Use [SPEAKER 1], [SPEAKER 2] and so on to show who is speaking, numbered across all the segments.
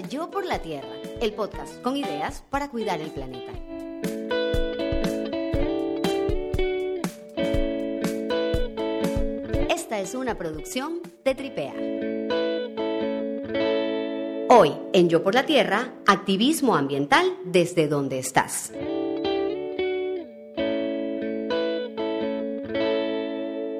[SPEAKER 1] Yo por la Tierra, el podcast con ideas para cuidar el planeta. Esta es una producción de Tripea. Hoy, en Yo por la Tierra, activismo ambiental desde donde estás.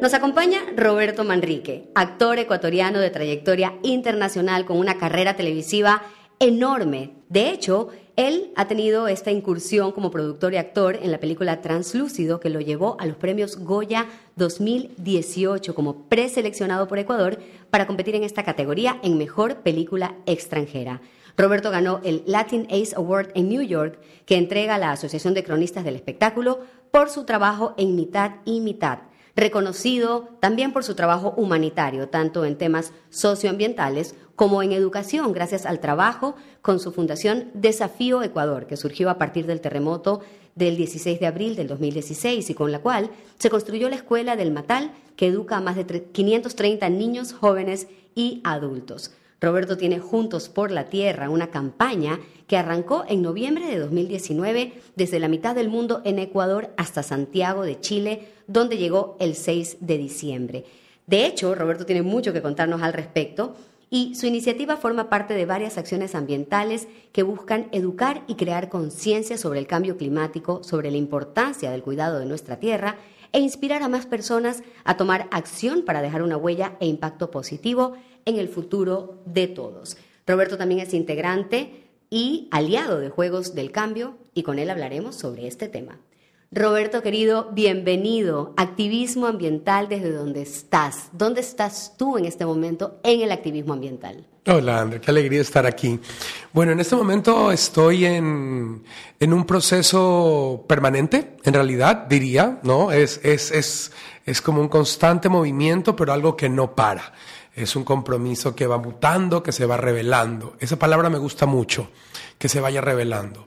[SPEAKER 1] Nos acompaña Roberto Manrique, actor ecuatoriano de trayectoria internacional con una carrera televisiva enorme. De hecho, él ha tenido esta incursión como productor y actor en la película Translúcido que lo llevó a los premios Goya 2018 como preseleccionado por Ecuador para competir en esta categoría en Mejor Película Extranjera. Roberto ganó el Latin Ace Award en New York, que entrega la Asociación de Cronistas del Espectáculo por su trabajo en mitad y mitad reconocido también por su trabajo humanitario, tanto en temas socioambientales como en educación, gracias al trabajo con su fundación Desafío Ecuador, que surgió a partir del terremoto del 16 de abril del 2016 y con la cual se construyó la Escuela del Matal, que educa a más de 530 niños, jóvenes y adultos. Roberto tiene Juntos por la Tierra, una campaña que arrancó en noviembre de 2019 desde la mitad del mundo en Ecuador hasta Santiago de Chile, donde llegó el 6 de diciembre. De hecho, Roberto tiene mucho que contarnos al respecto y su iniciativa forma parte de varias acciones ambientales que buscan educar y crear conciencia sobre el cambio climático, sobre la importancia del cuidado de nuestra tierra e inspirar a más personas a tomar acción para dejar una huella e impacto positivo en el futuro de todos. Roberto también es integrante y aliado de Juegos del Cambio y con él hablaremos sobre este tema. Roberto querido, bienvenido. Activismo ambiental desde donde estás. ¿Dónde estás tú en este momento en el activismo ambiental?
[SPEAKER 2] Hola, André, qué alegría estar aquí. Bueno, en este momento estoy en, en un proceso permanente, en realidad, diría, ¿no? Es, es, es, es como un constante movimiento, pero algo que no para es un compromiso que va mutando, que se va revelando. Esa palabra me gusta mucho, que se vaya revelando.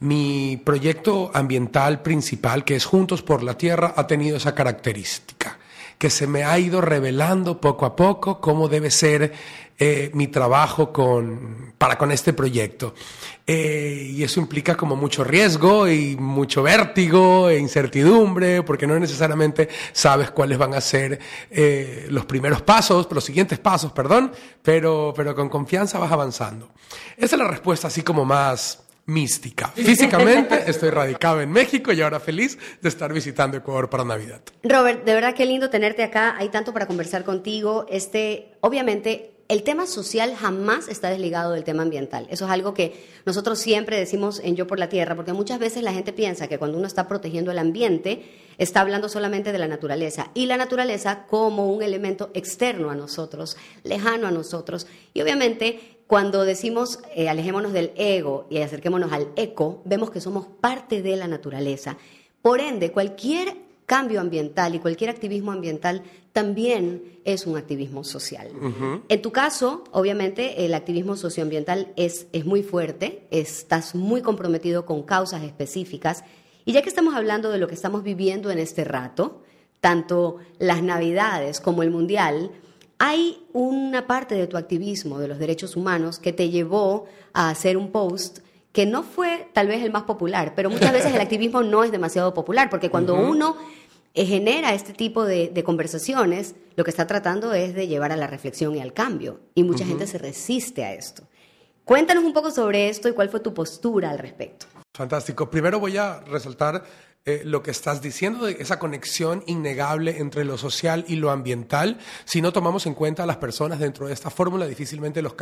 [SPEAKER 2] Mi proyecto ambiental principal, que es Juntos por la Tierra, ha tenido esa característica, que se me ha ido revelando poco a poco cómo debe ser eh, mi trabajo con, para con este proyecto. Eh, y eso implica como mucho riesgo y mucho vértigo e incertidumbre, porque no necesariamente sabes cuáles van a ser eh, los primeros pasos, los siguientes pasos, perdón, pero, pero con confianza vas avanzando. Esa es la respuesta así como más mística. Físicamente estoy radicado en México y ahora feliz de estar visitando Ecuador para Navidad.
[SPEAKER 1] Robert, de verdad qué lindo tenerte acá. Hay tanto para conversar contigo. Este, obviamente, el tema social jamás está desligado del tema ambiental. Eso es algo que nosotros siempre decimos en Yo por la Tierra, porque muchas veces la gente piensa que cuando uno está protegiendo el ambiente, está hablando solamente de la naturaleza y la naturaleza como un elemento externo a nosotros, lejano a nosotros. Y obviamente cuando decimos eh, alejémonos del ego y acerquémonos al eco, vemos que somos parte de la naturaleza. Por ende, cualquier cambio ambiental y cualquier activismo ambiental también es un activismo social. En tu caso, obviamente, el activismo socioambiental es, es muy fuerte, estás muy comprometido con causas específicas. Y ya que estamos hablando de lo que estamos viviendo en este rato, tanto las Navidades como el Mundial, hay una parte de tu activismo de los derechos humanos que te llevó a hacer un post que no fue tal vez el más popular, pero muchas veces el activismo no es demasiado popular, porque cuando uno eh, genera este tipo de, conversaciones, lo que está tratando es de llevar a la reflexión y al cambio. Y mucha gente se resiste a esto. Cuéntanos un poco sobre esto y cuál fue tu postura al respecto.
[SPEAKER 2] Fantástico. Primero voy a resaltar eh, lo que estás diciendo de esa conexión innegable entre lo social y lo ambiental. Si no tomamos en cuenta a las personas dentro de esta fórmula, difícilmente los,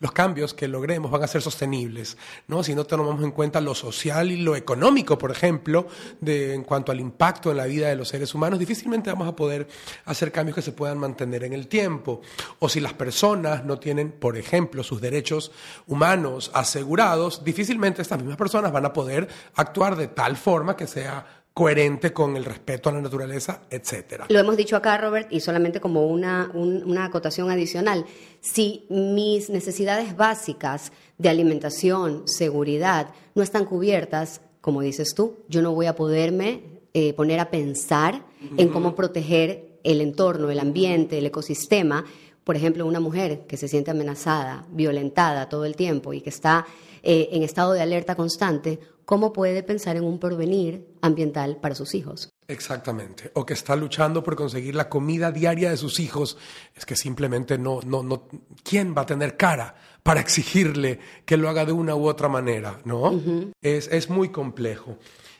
[SPEAKER 2] los cambios que logremos van a ser sostenibles. ¿no? Si no tomamos en cuenta lo social y lo económico, por ejemplo, de, en cuanto al impacto en la vida de los seres humanos, difícilmente vamos a poder hacer cambios que se puedan mantener en el tiempo. O si las personas no tienen, por ejemplo, sus derechos humanos asegurados, difícilmente estas mismas personas van a poder actuar de tal forma que sea coherente con el respeto a la naturaleza, etcétera.
[SPEAKER 1] Lo hemos dicho acá, Robert, y solamente como una, una acotación adicional. Si mis necesidades básicas de alimentación, seguridad, no están cubiertas, como dices tú, yo no voy a poderme eh, poner a pensar en cómo proteger el entorno, el ambiente, el ecosistema, por ejemplo, una mujer que se siente amenazada, violentada todo el tiempo y que está eh, en estado de alerta constante, ¿cómo puede pensar en un porvenir ambiental para sus hijos?
[SPEAKER 2] Exactamente. O que está luchando por conseguir la comida diaria de sus hijos. Es que simplemente no, no, no. ¿Quién va a tener cara para exigirle que lo haga de una u otra manera? ¿No? es, es muy complejo.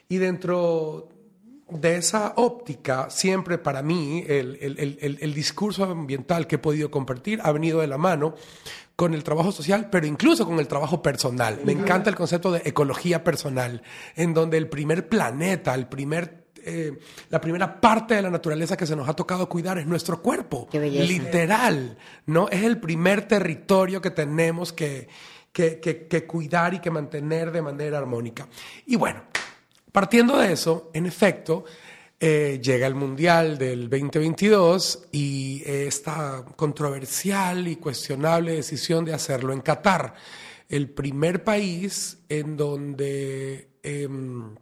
[SPEAKER 2] Y dentro de esa óptica, siempre para mí el, el, el, discurso ambiental que he podido compartir ha venido de la mano con el trabajo social, pero incluso con el trabajo personal. Me encanta el concepto de ecología personal, en donde el primer planeta, el primer eh, la primera parte de la naturaleza que se nos ha tocado cuidar es nuestro cuerpo. Literal, ¿no? Es el primer territorio que tenemos que, que, que, cuidar y que mantener de manera armónica. Y bueno, partiendo de eso, en efecto, eh, llega el Mundial del 2022 y esta controversial y cuestionable decisión de hacerlo en Qatar, el primer país en donde... Em,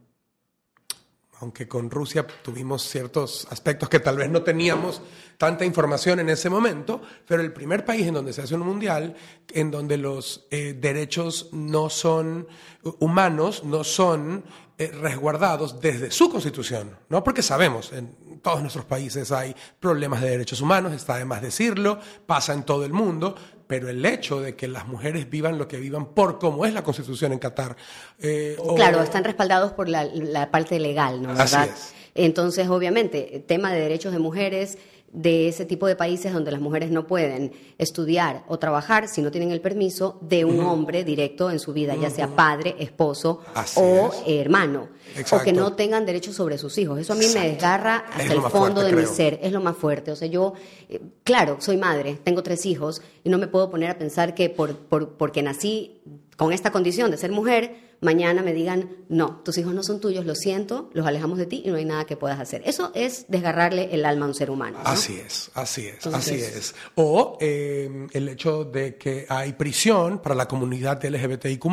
[SPEAKER 2] aunque con Rusia tuvimos ciertos aspectos que tal vez no teníamos tanta información en ese momento, pero el primer país en donde se hace un mundial, en donde los eh, derechos no son humanos, no son eh, resguardados desde su constitución, ¿no? Porque sabemos, en todos nuestros países hay problemas de derechos humanos, está de más decirlo, pasa en todo el mundo, pero el hecho de que las mujeres vivan lo que vivan por cómo es la constitución en Qatar.
[SPEAKER 1] Eh, claro, están respaldados por la, parte legal, ¿no? ¿verdad? Entonces, obviamente, tema de derechos de mujeres de ese tipo de países donde las mujeres no pueden estudiar o trabajar si no tienen el permiso de un hombre directo en su vida, ya sea padre, esposo o hermano, o que no tengan derechos sobre sus hijos. Eso a mí me desgarra hasta el fondo de mi ser, es lo más fuerte. O sea, yo, eh, claro, soy madre, tengo tres hijos y no me puedo poner a pensar que por, por, porque nací con esta condición de ser mujer, mañana me digan, no, tus hijos no son tuyos, lo siento, los alejamos de ti y no hay nada que puedas hacer. Eso es desgarrarle el alma a un ser humano.
[SPEAKER 2] Así es, así es, así es. O eh, el hecho de que hay prisión para la comunidad LGBTIQ,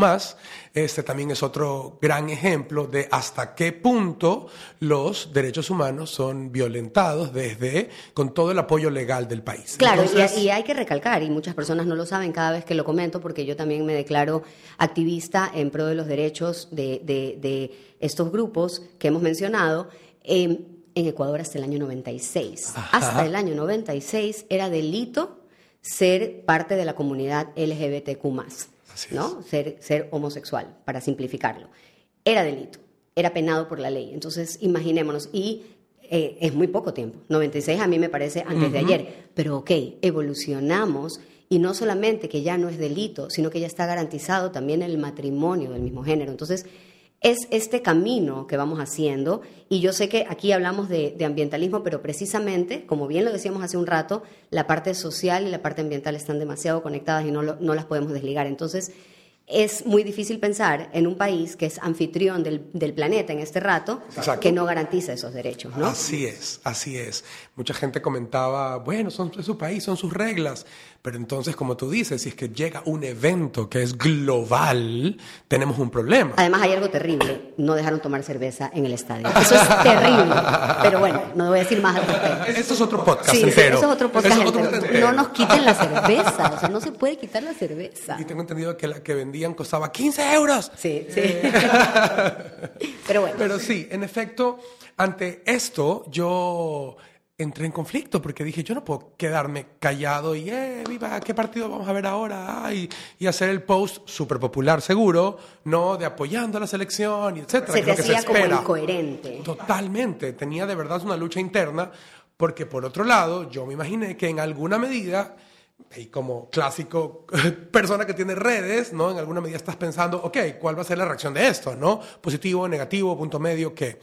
[SPEAKER 2] este también es otro gran ejemplo de hasta qué punto los derechos humanos son violentados desde con todo el apoyo legal del país.
[SPEAKER 1] Claro, y, y hay que recalcar, y muchas personas no lo saben cada vez que lo comento, porque yo también me declaro activista en pro de los derechos derechos de, estos grupos que hemos mencionado em, en Ecuador hasta el año 96. Hasta el año 96 era delito ser parte de la comunidad LGBTQ+, ¿no? Ser, ser homosexual, para simplificarlo. Era delito, era penado por la ley. Entonces, imaginémonos, y eh, es muy poco tiempo, 96 a mí me parece antes de ayer, pero ok, evolucionamos y no solamente que ya no es delito, sino que ya está garantizado también el matrimonio del mismo género. Entonces, es este camino que vamos haciendo y yo sé que aquí hablamos de, ambientalismo, pero precisamente, como bien lo decíamos hace un rato, la parte social y la parte ambiental están demasiado conectadas y no, no las podemos desligar. Entonces, es muy difícil pensar en un país que es anfitrión del, del planeta en este rato que no garantiza esos derechos, ¿no?
[SPEAKER 2] Así es, así es. Mucha gente comentaba, bueno, son, es su país, son sus reglas, pero entonces, como tú dices, si es que llega un evento que es global, tenemos un problema.
[SPEAKER 1] Además, hay algo terrible, no dejaron tomar cerveza en el estadio. Eso es terrible, pero bueno, no voy a decir más al respecto.
[SPEAKER 2] Esto es otro podcast sí, entero.
[SPEAKER 1] eso es otro podcast, entero. No nos quiten la cerveza, o sea, no se puede quitar la cerveza.
[SPEAKER 2] Y tengo entendido que la que vendían costaba 15 euros.
[SPEAKER 1] Sí, sí. Eh. pero bueno.
[SPEAKER 2] Pero sí, en efecto, ante esto yo entré en conflicto porque dije, yo no puedo quedarme callado y, eh, viva, ¿qué partido vamos a ver ahora? y, y, hacer el post súper popular, seguro, ¿no? De apoyando a la selección y etcétera.
[SPEAKER 1] Se te hacía como incoherente.
[SPEAKER 2] Totalmente. Tenía de verdad una lucha interna porque, por otro lado, yo me imaginé que en alguna medida y como clásico persona que tiene redes, ¿no? En alguna medida estás pensando, ok, ¿cuál va a ser la reacción de esto, ¿no? Positivo, negativo, punto medio, ¿qué?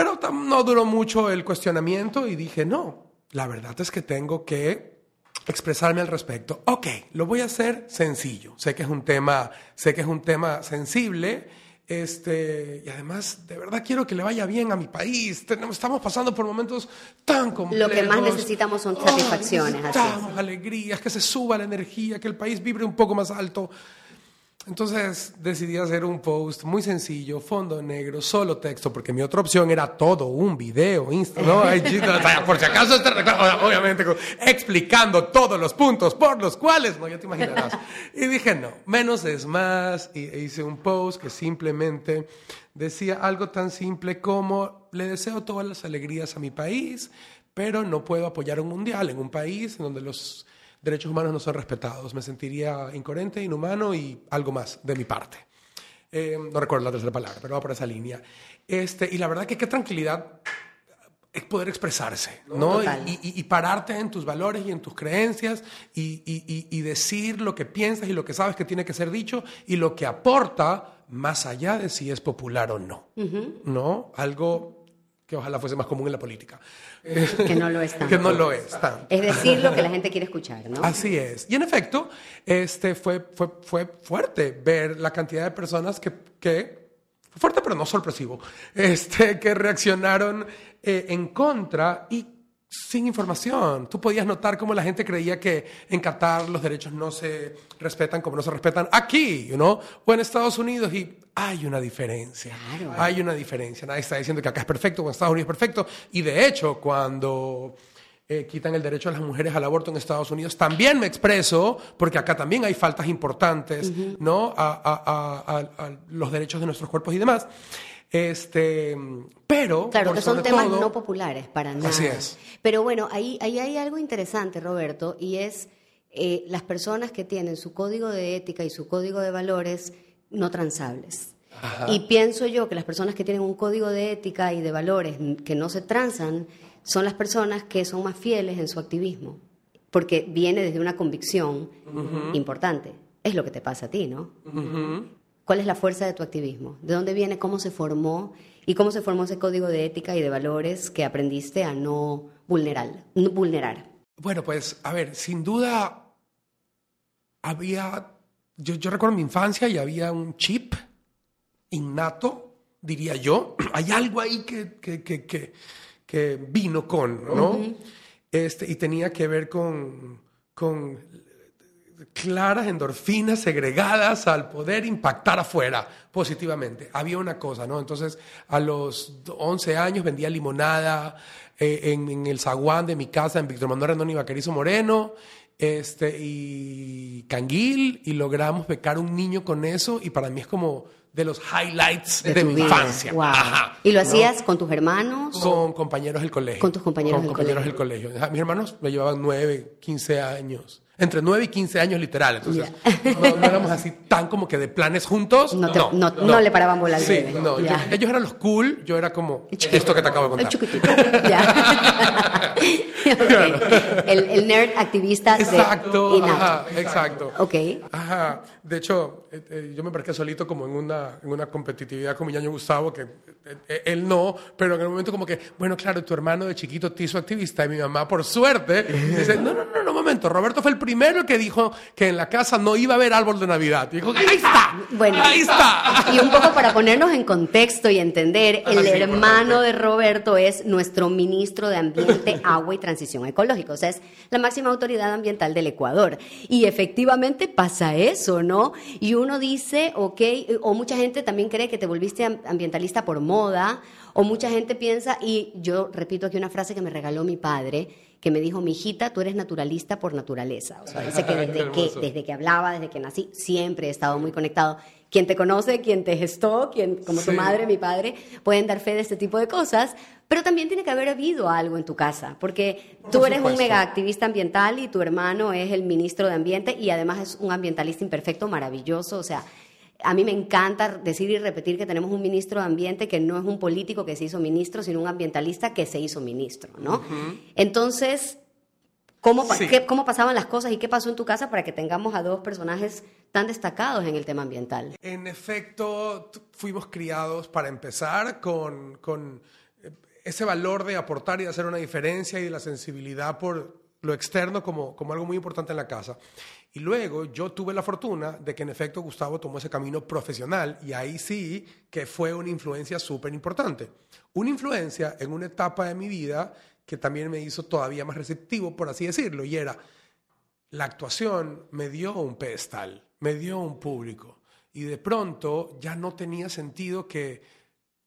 [SPEAKER 2] Pero no duró mucho el cuestionamiento y dije, no, la verdad es que tengo que expresarme al respecto. Ok, lo voy a hacer sencillo. Sé que es un tema, sé que es un tema sensible este, y además, de verdad quiero que le vaya bien a mi país. estamos pasando por momentos tan complejos.
[SPEAKER 1] Lo que más necesitamos son satisfacciones.
[SPEAKER 2] necesitamos alegrías, que se suba la energía, que el país vibre un poco más alto. Entonces decidí hacer un post muy sencillo, fondo negro, solo texto, porque mi otra opción era todo un video, Insta, ¿no? por si acaso, este obviamente, explicando todos los puntos por los cuales, no, ya te imaginarás. Y dije, no, menos es más, y hice un post que simplemente decía algo tan simple como, le deseo todas las alegrías a mi país, pero no puedo apoyar un mundial en un país en donde los derechos humanos no son respetados. Me sentiría incoherente, inhumano y algo más de mi parte. Eh, no recuerdo la tercera palabra, pero va por esa línea. Este, y la verdad que qué tranquilidad es poder expresarse, ¿no? Y, pararte en tus valores y en tus creencias y, y, decir lo que piensas y lo que sabes que tiene que ser dicho y lo que aporta más allá de si es popular o no, ¿no? Algo que ojalá fuese más común en la política.
[SPEAKER 1] Que no lo es
[SPEAKER 2] tanto. que no lo es
[SPEAKER 1] Es decir, lo que la gente quiere escuchar, ¿no?
[SPEAKER 2] Así es. Y en efecto, este fue, fue, fue fuerte ver la cantidad de personas que, que fuerte pero no sorpresivo, este, que reaccionaron eh, en contra y sin información. Tú podías notar cómo la gente creía que en Qatar los derechos no se respetan como no se respetan aquí, ¿no? O en Estados Unidos y hay una diferencia. Hay una diferencia. Nadie está diciendo que acá es perfecto o en Estados Unidos es perfecto. Y de hecho, cuando eh, quitan el derecho a las mujeres al aborto en Estados Unidos, también me expreso, porque acá también hay faltas importantes, ¿no? a los derechos de nuestros cuerpos y demás. Este, pero.
[SPEAKER 1] Claro, que son temas no populares para nada.
[SPEAKER 2] Así es.
[SPEAKER 1] Pero bueno, ahí, ahí hay algo interesante, Roberto, y es eh, las personas que tienen su código de ética y su código de valores no transables. Y pienso yo que las personas que tienen un código de ética y de valores que no se transan son las personas que son más fieles en su activismo, porque viene desde una convicción importante. Es lo que te pasa a ti, ¿no? ¿Cuál es la fuerza de tu activismo? ¿De dónde viene? ¿Cómo se formó? ¿Y cómo se formó ese código de ética y de valores que aprendiste a no vulnerar? No vulnerar?
[SPEAKER 2] Bueno, pues, a ver, sin duda había, yo, yo recuerdo mi infancia y había un chip innato, diría yo. Hay algo ahí que, que, que, que, vino con, ¿no? este, y tenía que ver con, con claras endorfinas segregadas al poder impactar afuera positivamente. Había una cosa, ¿no? Entonces, a los 11 años vendía limonada eh, en, el zaguán de mi casa en Víctor Manuel Rendón y Vaquerizo Moreno este, y Canguil y logramos becar un niño con eso y para mí es como de los highlights de, mi infancia.
[SPEAKER 1] ¿Y lo hacías con tus hermanos?
[SPEAKER 2] Con compañeros del colegio.
[SPEAKER 1] Con tus compañeros,
[SPEAKER 2] del, compañeros colegio. del colegio. Mis hermanos me llevaban 9, 15 años entre 9 y 15 años literal. Entonces, no, éramos así tan como que de planes juntos.
[SPEAKER 1] No, no, no, le paraban bola al
[SPEAKER 2] Sí, no. ellos eran los cool, yo era como esto que te acabo de
[SPEAKER 1] contar. Ya. el, nerd activista
[SPEAKER 2] exacto,
[SPEAKER 1] de
[SPEAKER 2] ajá, exacto.
[SPEAKER 1] Ok.
[SPEAKER 2] Ajá. De hecho, eh, eh, yo me parqué solito como en una, en una competitividad con mi ñaño Gustavo, que eh, él no, pero en el momento como que, bueno, claro, tu hermano de chiquito te hizo activista y mi mamá, por suerte, dice, no, no, no, no, momento, Roberto fue el primero que dijo que en la casa no iba a haber árbol de Navidad. Y dijo, ahí está, bueno, ahí está.
[SPEAKER 1] Y un poco para ponernos en contexto y entender, el hermano de Roberto es nuestro ministro de Ambiente, Agua y Transición Ecológica, o sea, es la máxima autoridad ambiental del Ecuador. Y efectivamente pasa eso, ¿no? Y uno dice, ok, o mucha gente también cree que te volviste ambientalista por moda, o mucha gente piensa, y yo repito aquí una frase que me regaló mi padre, que me dijo, mi hijita, tú eres naturalista por naturaleza. O sea, dice que desde, que desde que hablaba, desde que nací, siempre he estado muy conectado. Quien te conoce, quien te gestó, quien, como tu madre, mi padre, pueden dar fe de este tipo de cosas, pero también tiene que haber habido algo en tu casa, porque tú eres un mega activista ambiental y tu hermano es el ministro de Ambiente y además es un ambientalista imperfecto, maravilloso, o sea, a mí me encanta decir y repetir que tenemos un ministro de Ambiente que no es un político que se hizo ministro, sino un ambientalista que se hizo ministro, ¿no? Entonces, ¿cómo, ¿cómo pasaban las cosas y qué pasó en tu casa para que tengamos a dos personajes tan destacados en el tema ambiental?
[SPEAKER 2] En efecto, fuimos criados para empezar con, con eh, ese valor de aportar y de hacer una diferencia y de la sensibilidad por lo externo como, como algo muy importante en la casa. Y luego yo tuve la fortuna de que en efecto Gustavo tomó ese camino profesional y ahí sí que fue una influencia súper importante. Una influencia en una etapa de mi vida que también me hizo todavía más receptivo, por así decirlo, y era la actuación me dio un pedestal, me dio un público. y de pronto ya no tenía sentido que,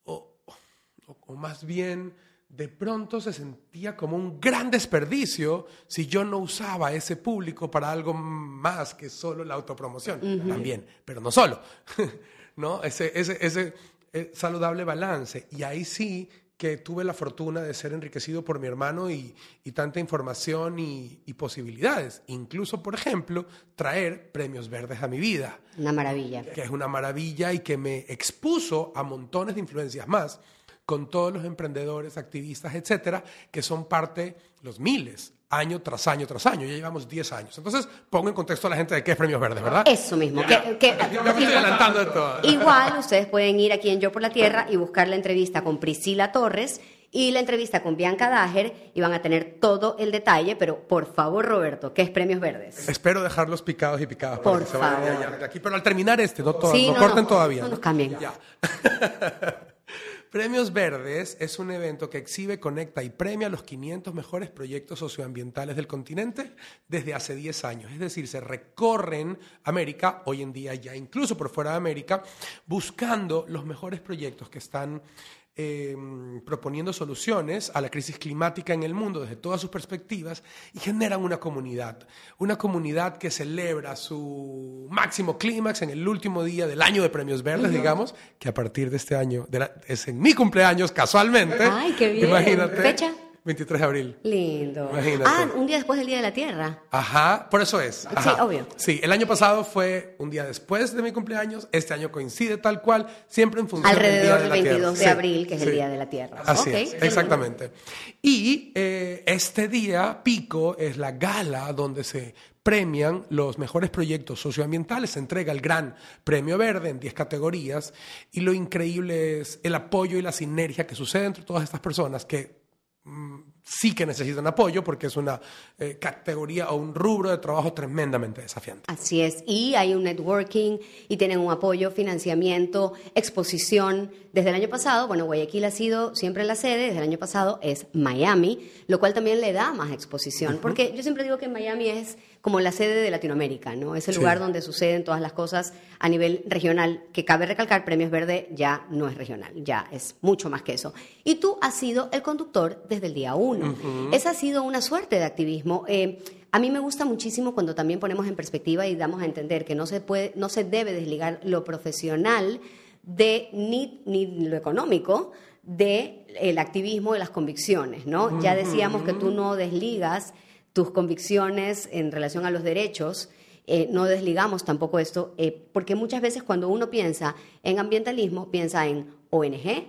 [SPEAKER 2] o, o, o más bien de pronto se sentía como un gran desperdicio si yo no usaba ese público para algo más que solo la autopromoción. También, pero no solo. ¿No? Ese, ese, ese eh, saludable balance. Y ahí sí que tuve la fortuna de ser enriquecido por mi hermano y, y tanta información y, y, posibilidades. Incluso, por ejemplo, traer premios verdes a mi vida.
[SPEAKER 1] Una maravilla.
[SPEAKER 2] Que es una maravilla y que me expuso a montones de influencias más con todos los emprendedores, activistas, etcétera, que son parte, los miles, año tras año tras año. Ya llevamos 10 años. Entonces, pongo en contexto a la gente de qué es Premios Verdes, ¿verdad?
[SPEAKER 1] Eso mismo. Que, que,
[SPEAKER 2] ya me estoy adelantando de todo.
[SPEAKER 1] Igual, ustedes pueden ir aquí en Yo por la Tierra y buscar la entrevista con Priscila Torres y la entrevista con Bianca Dager y van a tener todo el detalle, pero por favor, Roberto, ¿qué es Premios Verdes?
[SPEAKER 2] Espero dejarlos picados y picadas
[SPEAKER 1] por
[SPEAKER 2] para que
[SPEAKER 1] favor.
[SPEAKER 2] se vayan de aquí, pero al terminar este, no,
[SPEAKER 1] Sí,
[SPEAKER 2] no,
[SPEAKER 1] no,
[SPEAKER 2] corten
[SPEAKER 1] no,
[SPEAKER 2] todavía.
[SPEAKER 1] no nos cambien.
[SPEAKER 2] Ya. Premios Verdes es un evento que exhibe, conecta y premia los 500 mejores proyectos socioambientales del continente desde hace 10 años. Es decir, se recorren América, hoy en día ya incluso por fuera de América, buscando los mejores proyectos que están eh, proponiendo soluciones a la crisis climática en el mundo desde todas sus perspectivas y generan una comunidad, una comunidad que celebra su máximo clímax en el último día del año de Premios Verdes, digamos, que a partir de este año de la- es en mi cumpleaños casualmente.
[SPEAKER 1] Ay, qué bien.
[SPEAKER 2] Imagínate.
[SPEAKER 1] ¿Fecha?
[SPEAKER 2] 23 de abril.
[SPEAKER 1] Lindo.
[SPEAKER 2] Imagínate.
[SPEAKER 1] Ah, un día después del Día de la Tierra.
[SPEAKER 2] Ajá, por eso es. Ajá.
[SPEAKER 1] obvio.
[SPEAKER 2] Sí, el año pasado fue un día después de mi cumpleaños, este año coincide tal cual, siempre en función
[SPEAKER 1] Alrededor
[SPEAKER 2] del
[SPEAKER 1] del
[SPEAKER 2] día de la
[SPEAKER 1] 22 de.
[SPEAKER 2] Sí,
[SPEAKER 1] abril, que es el
[SPEAKER 2] sí.
[SPEAKER 1] Día de la Tierra.
[SPEAKER 2] Así es, exactamente. Y eh, este día, pico, es la gala donde se premian los mejores proyectos socioambientales. Se entrega el gran premio verde en 10 categorías y lo increíble es el apoyo y la sinergia que sucede entre todas estas personas que sí que necesitan apoyo porque es una eh, categoría o un rubro de trabajo tremendamente desafiante.
[SPEAKER 1] Así es, y hay un networking y tienen un apoyo, financiamiento, exposición. Desde el año pasado, bueno, Guayaquil ha sido siempre la sede, desde el año pasado es Miami, lo cual también le da más exposición, porque yo siempre digo que Miami es como la sede de Latinoamérica, ¿no? Es el
[SPEAKER 2] Sí.
[SPEAKER 1] lugar donde suceden todas las cosas a nivel regional, que cabe recalcar, Premios Verde ya no es regional, ya es mucho más que eso. Y tú has sido el conductor desde el día uno. Esa ha sido una suerte de activismo. Eh, a mí me gusta muchísimo cuando también ponemos en perspectiva y damos a entender que no se puede, no se debe desligar lo profesional de ni, ni lo económico de el activismo de las convicciones, ¿no? Ya decíamos que tú no desligas tus convicciones en relación a los derechos. eh, no desligamos tampoco esto, eh, porque muchas veces cuando uno piensa en ambientalismo, piensa en ONG,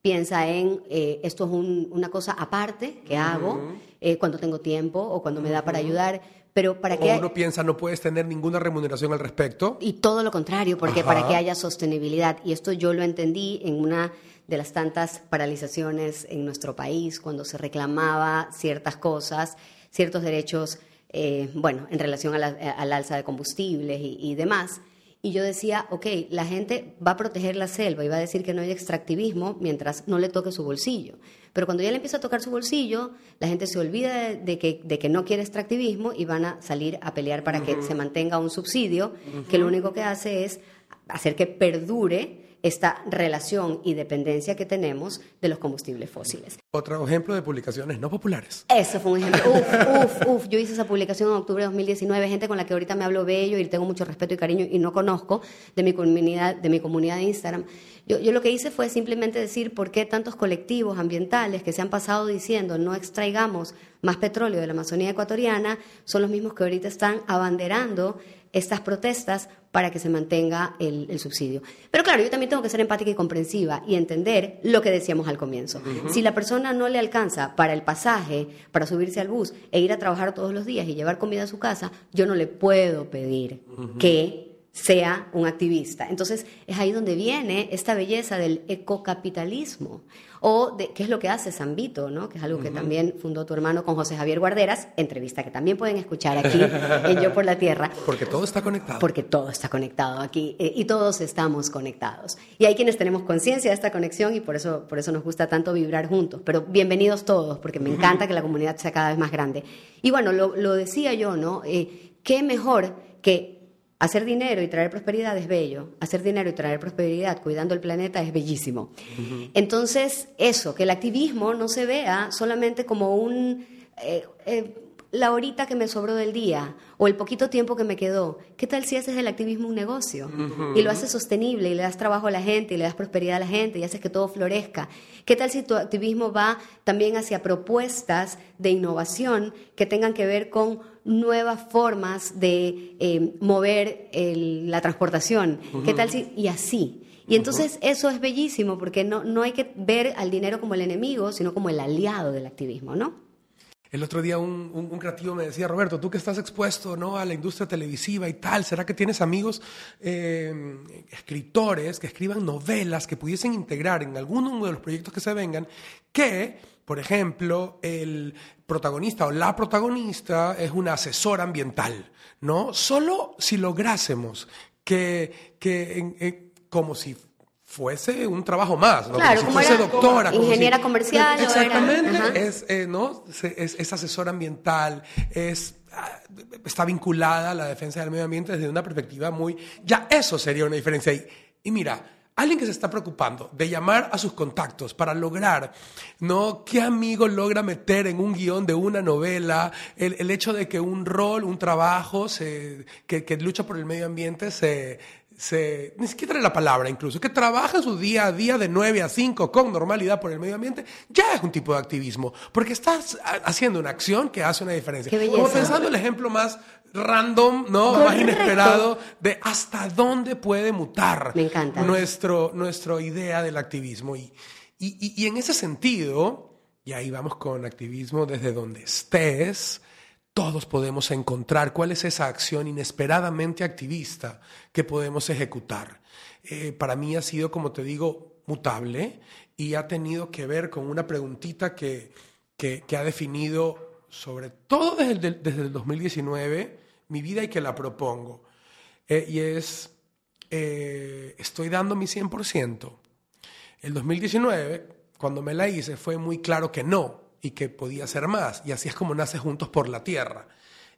[SPEAKER 1] piensa en eh, esto es un- una cosa aparte que hago cuando tengo tiempo o cuando me da para ayudar, pero para
[SPEAKER 2] O
[SPEAKER 1] que
[SPEAKER 2] uno piensa no puedes tener ninguna remuneración al respecto.
[SPEAKER 1] y todo lo contrario, porque
[SPEAKER 2] Ajá.
[SPEAKER 1] para que haya sostenibilidad. Y esto yo lo entendí en una de las tantas paralizaciones en nuestro país, cuando se reclamaba ciertas cosas, ciertos derechos, eh, bueno, en relación a la- al alza de combustibles y, y demás. Y yo decía, ok, la gente va a proteger la selva y va a decir que no hay extractivismo mientras no le toque su bolsillo. Pero cuando ya le empieza a tocar su bolsillo, la gente se olvida de, de que, de que no quiere extractivismo y van a salir a pelear para que se mantenga un subsidio que lo único que hace es hacer que perdure esta relación y dependencia que tenemos de los combustibles fósiles.
[SPEAKER 2] Otro ejemplo de publicaciones no populares.
[SPEAKER 1] Eso fue un ejemplo. Uf, uf, uf. Yo hice esa publicación en octubre de 2019. Gente con la que ahorita me hablo bello y tengo mucho respeto y cariño y no conozco de mi comunidad de, mi comunidad de Instagram. Yo, yo lo que hice fue simplemente decir por qué tantos colectivos ambientales que se han pasado diciendo no extraigamos más petróleo de la Amazonía ecuatoriana son los mismos que ahorita están abanderando estas protestas para que se mantenga el, el subsidio. Pero claro, yo también tengo que ser empática y comprensiva y entender lo que decíamos al comienzo. Si la persona no le alcanza para el pasaje, para subirse al bus e ir a trabajar todos los días y llevar comida a su casa, yo no le puedo pedir que sea un activista. Entonces, es ahí donde viene esta belleza del ecocapitalismo, o de qué es lo que hace Zambito, ¿no? que es algo que también fundó tu hermano con José Javier Guarderas, entrevista que también pueden escuchar aquí en Yo por la Tierra.
[SPEAKER 2] Porque todo está conectado.
[SPEAKER 1] Porque todo está conectado aquí eh, y todos estamos conectados. Y hay quienes tenemos conciencia de esta conexión y por eso, por eso nos gusta tanto vibrar juntos. Pero bienvenidos todos, porque me encanta que la comunidad sea cada vez más grande. Y bueno, lo, lo decía yo, ¿no? Eh, ¿Qué mejor que hacer dinero y traer prosperidad es bello, hacer dinero y traer prosperidad cuidando el planeta es bellísimo. Entonces, eso, que el activismo no se vea solamente como un... Eh, eh, la horita que me sobró del día o el poquito tiempo que me quedó. ¿Qué tal si haces del activismo un negocio? Y lo haces sostenible y le das trabajo a la gente y le das prosperidad a la gente y haces que todo florezca. ¿Qué tal si tu activismo va también hacia propuestas de innovación que tengan que ver con nuevas formas de eh, mover la transportación? ¿Qué tal si... y así. Y entonces eso es bellísimo porque no, no hay que ver al dinero como el enemigo, sino como el aliado del activismo, ¿no?
[SPEAKER 2] El otro día un, creativo me decía, Roberto, tú que estás expuesto ¿no? a la industria televisiva y tal, ¿será que tienes amigos eh, escritores que escriban novelas que pudiesen integrar en alguno de los proyectos que se vengan que, por ejemplo, el protagonista o la protagonista es una asesora ambiental, ¿no? Solo si lográsemos que, que como si fuese un trabajo más, ¿no?
[SPEAKER 1] Claro,
[SPEAKER 2] como
[SPEAKER 1] si fuese doctora. Ingeniera comercial.
[SPEAKER 2] Exactamente, es, eh, ¿no? Es, es, asesora ambiental, es, ah, está vinculada a la defensa del medio ambiente desde una perspectiva muy... Ya eso sería una diferencia ahí. Y mira, alguien que se está preocupando de llamar a sus contactos para lograr, ¿no? ¿Qué amigo logra meter en un guion de una novela el, el hecho de que un rol, un trabajo se, que, que lucha por el medio ambiente se se, ni siquiera trae la palabra incluso, que trabaja su día a día de 9 a 5 con normalidad por el medio ambiente, ya es un tipo de activismo, porque estás haciendo una acción que hace una diferencia. Como pensando el ejemplo más random, ¿no? Más inesperado de hasta dónde puede mutar nuestro, nuestra idea del activismo. Y, y, y en ese sentido, y ahí vamos con activismo desde donde estés, todos podemos encontrar cuál es esa acción inesperadamente activista que podemos ejecutar. Eh, para mí ha sido, como te digo, mutable y ha tenido que ver con una preguntita que, que, ha definido, sobre todo desde, desde, el 2019, mi vida y que la propongo. Eh, y es, eh, estoy dando mi 100%. El 2019, cuando me la hice, fue muy claro que no y que podía ser más. Y así es como nace Juntos por la Tierra.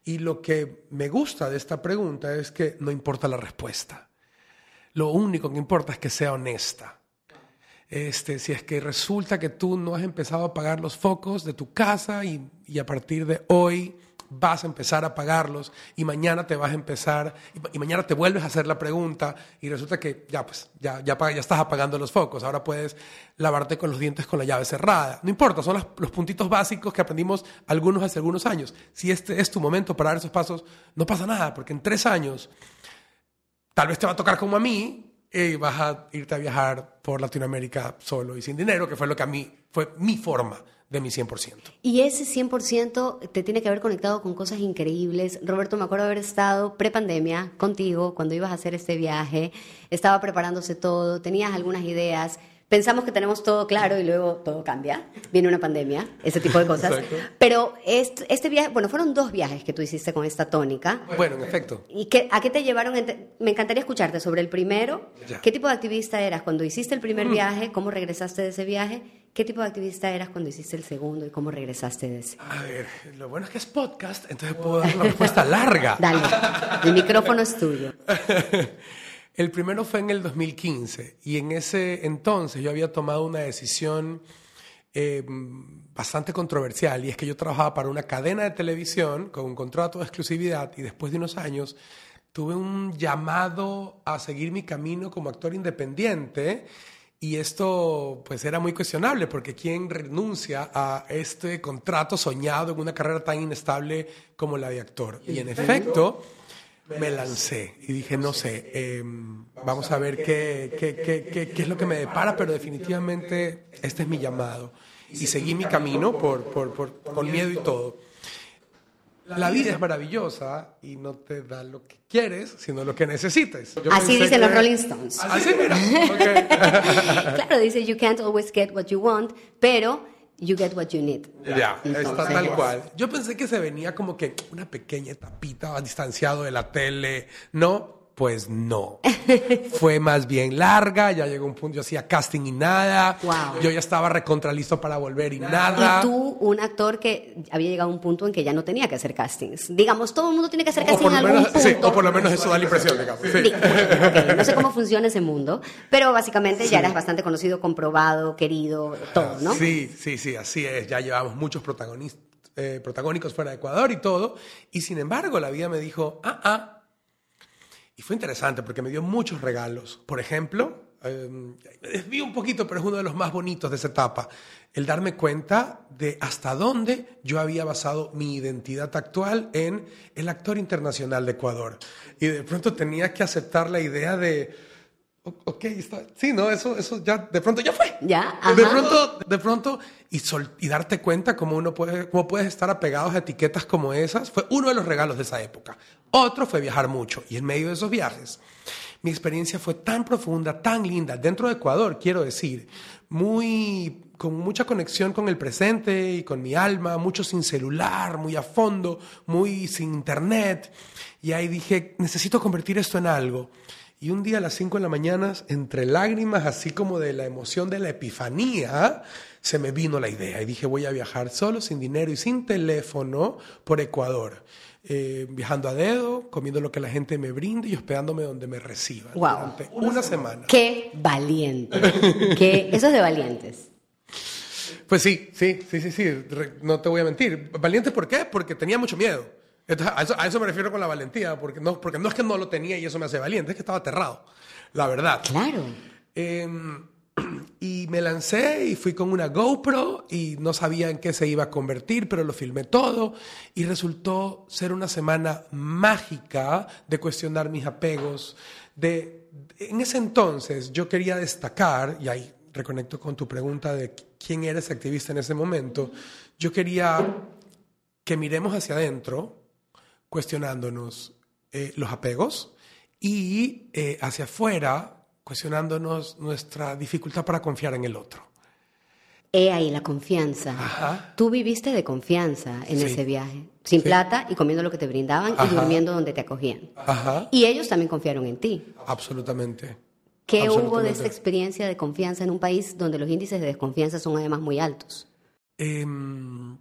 [SPEAKER 2] Y lo que me gusta de esta pregunta es que no importa la respuesta. Lo único que importa es que sea honesta. Este, si es que resulta que tú no has empezado a apagar los focos de tu casa y, y a partir de hoy vas a empezar a pagarlos y mañana te vas a empezar y, mañana te vuelves a hacer la pregunta y resulta que ya pues ya, ya, ya estás apagando los focos, ahora puedes lavarte con los dientes con la llave cerrada. No importa, son los, los puntitos básicos que aprendimos algunos hace algunos años. Si este es tu momento para dar esos pasos, no pasa nada, porque en tres años tal vez te va a tocar como a mí y vas a irte a viajar por Latinoamérica solo y sin dinero, que fue lo que a mí fue mi forma de mi 100%.
[SPEAKER 1] Y ese 100% te tiene que haber conectado con cosas increíbles. Roberto, me acuerdo haber estado pre-pandemia contigo cuando ibas a hacer este viaje, estaba preparándose todo, tenías algunas ideas pensamos que tenemos todo claro y luego todo cambia. Viene una pandemia, ese tipo de cosas. Pero este, este, viaje, bueno, fueron dos viajes que tú hiciste con esta tónica.
[SPEAKER 2] Bueno, en efecto.
[SPEAKER 1] ¿Y qué, a qué te llevaron? Me encantaría escucharte sobre el primero. ¿Qué tipo de activista eras cuando hiciste el primer mm. viaje? ¿Cómo regresaste de ese viaje? ¿Qué tipo de activista eras cuando hiciste el segundo y cómo regresaste de ese?
[SPEAKER 2] A ver, lo bueno es que es podcast, entonces puedo dar una respuesta larga.
[SPEAKER 1] Dale, el micrófono es tuyo.
[SPEAKER 2] El primero fue en el 2015 y en ese entonces yo había tomado una decisión eh, bastante controversial y es que yo trabajaba para una cadena de televisión con un contrato de exclusividad y después de unos años tuve un llamado a seguir mi camino como actor independiente y esto pues era muy cuestionable porque quién renuncia a este contrato soñado en una carrera tan inestable como la de actor. Y en efecto me lancé y dije, no sé, em, vamos a ver qué, qué, qué, qué, es lo que me depara, pero definitivamente este es mi llamado. Y seguí mi camino por, por, por, con miedo y todo. La vida es maravillosa y no te da lo que quieres, sino lo que necesites.
[SPEAKER 1] Así dicen los Rolling Stones.
[SPEAKER 2] Así, mira.
[SPEAKER 1] claro, dice, you can't always get what you want, pero you get what you need.
[SPEAKER 2] Ya, está tal cual. Yo pensé que se venía como que una pequeña etapita distanciado de la tele, ¿no? Pues no. Fue más bien larga, ya llegó un punto, yo hacía casting y nada.
[SPEAKER 1] Wow.
[SPEAKER 2] Yo ya estaba recontra listo para volver y nada.
[SPEAKER 1] Y tú, un actor que había llegado a un punto en que ya no tenía que hacer castings. Digamos, todo el mundo tiene que hacer
[SPEAKER 2] o
[SPEAKER 1] casting
[SPEAKER 2] por,
[SPEAKER 1] en algún
[SPEAKER 2] menos,
[SPEAKER 1] punto.
[SPEAKER 2] sí, o por lo menos eso da la impresión, digamos. Sí.
[SPEAKER 1] No sé cómo funciona ese mundo, pero básicamente ya eras bastante conocido, comprobado, querido, todo, ¿no?
[SPEAKER 2] Sí, sí, sí, así es. Ya llevamos muchos protagonistas, eh, protagónicos fuera de Ecuador y todo. Y sin embargo, la vida me dijo, ah, ah. Y fue interesante porque me dio muchos regalos. Por ejemplo, eh, desvío un poquito, pero es uno de los más bonitos de esa etapa. El darme cuenta de hasta dónde yo había basado mi identidad actual en el actor internacional de Ecuador. Y de pronto tenía que aceptar la idea de, "O- ok, está, sí, no, eso, eso ya, de pronto ya fue.
[SPEAKER 1] Ya,
[SPEAKER 2] De
[SPEAKER 1] ajá.
[SPEAKER 2] pronto, de pronto, y, sol- y darte cuenta cómo uno puede, cómo puedes estar apegados a etiquetas como esas, fue uno de los regalos de esa época. Otro fue viajar mucho, y en medio de esos viajes, mi experiencia fue tan profunda, tan linda, dentro de Ecuador, quiero decir, muy, con mucha conexión con el presente y con mi alma, mucho sin celular, muy a fondo, muy sin internet. Y ahí dije, necesito convertir esto en algo. Y un día a las 5 de la mañana, entre lágrimas, así como de la emoción de la epifanía, se me vino la idea. Y dije, voy a viajar solo, sin dinero y sin teléfono por Ecuador. Eh, viajando a dedo, comiendo lo que la gente me brinde y hospedándome donde me reciban.
[SPEAKER 1] Wow.
[SPEAKER 2] Durante una semana.
[SPEAKER 1] Qué valiente. que eso es de valientes.
[SPEAKER 2] Pues sí, sí, sí, sí, sí. No te voy a mentir. ¿Valiente por qué? Porque tenía mucho miedo. Entonces, a, eso, a eso me refiero con la valentía, porque no, porque no es que no lo tenía y eso me hace valiente, es que estaba aterrado. La verdad.
[SPEAKER 1] Claro.
[SPEAKER 2] Eh, y me lancé y fui con una GoPro y no sabía en qué se iba a convertir, pero lo filmé todo y resultó ser una semana mágica de cuestionar mis apegos. De, en ese entonces yo quería destacar, y ahí reconecto con tu pregunta de quién eres activista en ese momento, yo quería que miremos hacia adentro cuestionándonos eh, los apegos y eh, hacia afuera cuestionándonos nuestra dificultad para confiar en el otro.
[SPEAKER 1] He ahí la confianza.
[SPEAKER 2] Ajá.
[SPEAKER 1] Tú viviste de confianza en
[SPEAKER 2] Sí.
[SPEAKER 1] ese viaje, sin
[SPEAKER 2] Sí.
[SPEAKER 1] plata y comiendo lo que te brindaban y durmiendo donde te acogían.
[SPEAKER 2] Ajá,
[SPEAKER 1] Y ellos también confiaron en ti.
[SPEAKER 2] absolutamente.
[SPEAKER 1] ¿Qué hubo de esta experiencia de confianza en un país donde los índices de desconfianza son además muy altos?
[SPEAKER 2] Em,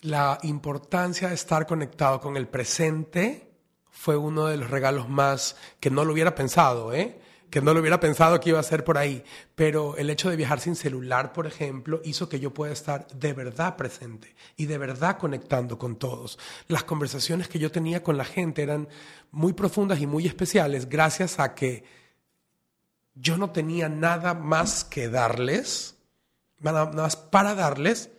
[SPEAKER 2] la importancia de estar conectado con el presente fue uno de los regalos más que no lo hubiera pensado, ¿eh? que no lo hubiera pensado que iba a ser por ahí, pero el hecho de viajar sin celular, por ejemplo, hizo que yo pueda estar de verdad presente y de verdad conectando con todos. Las conversaciones que yo tenía con la gente eran muy profundas y muy especiales gracias a que yo no tenía nada más que darles, nada más para darles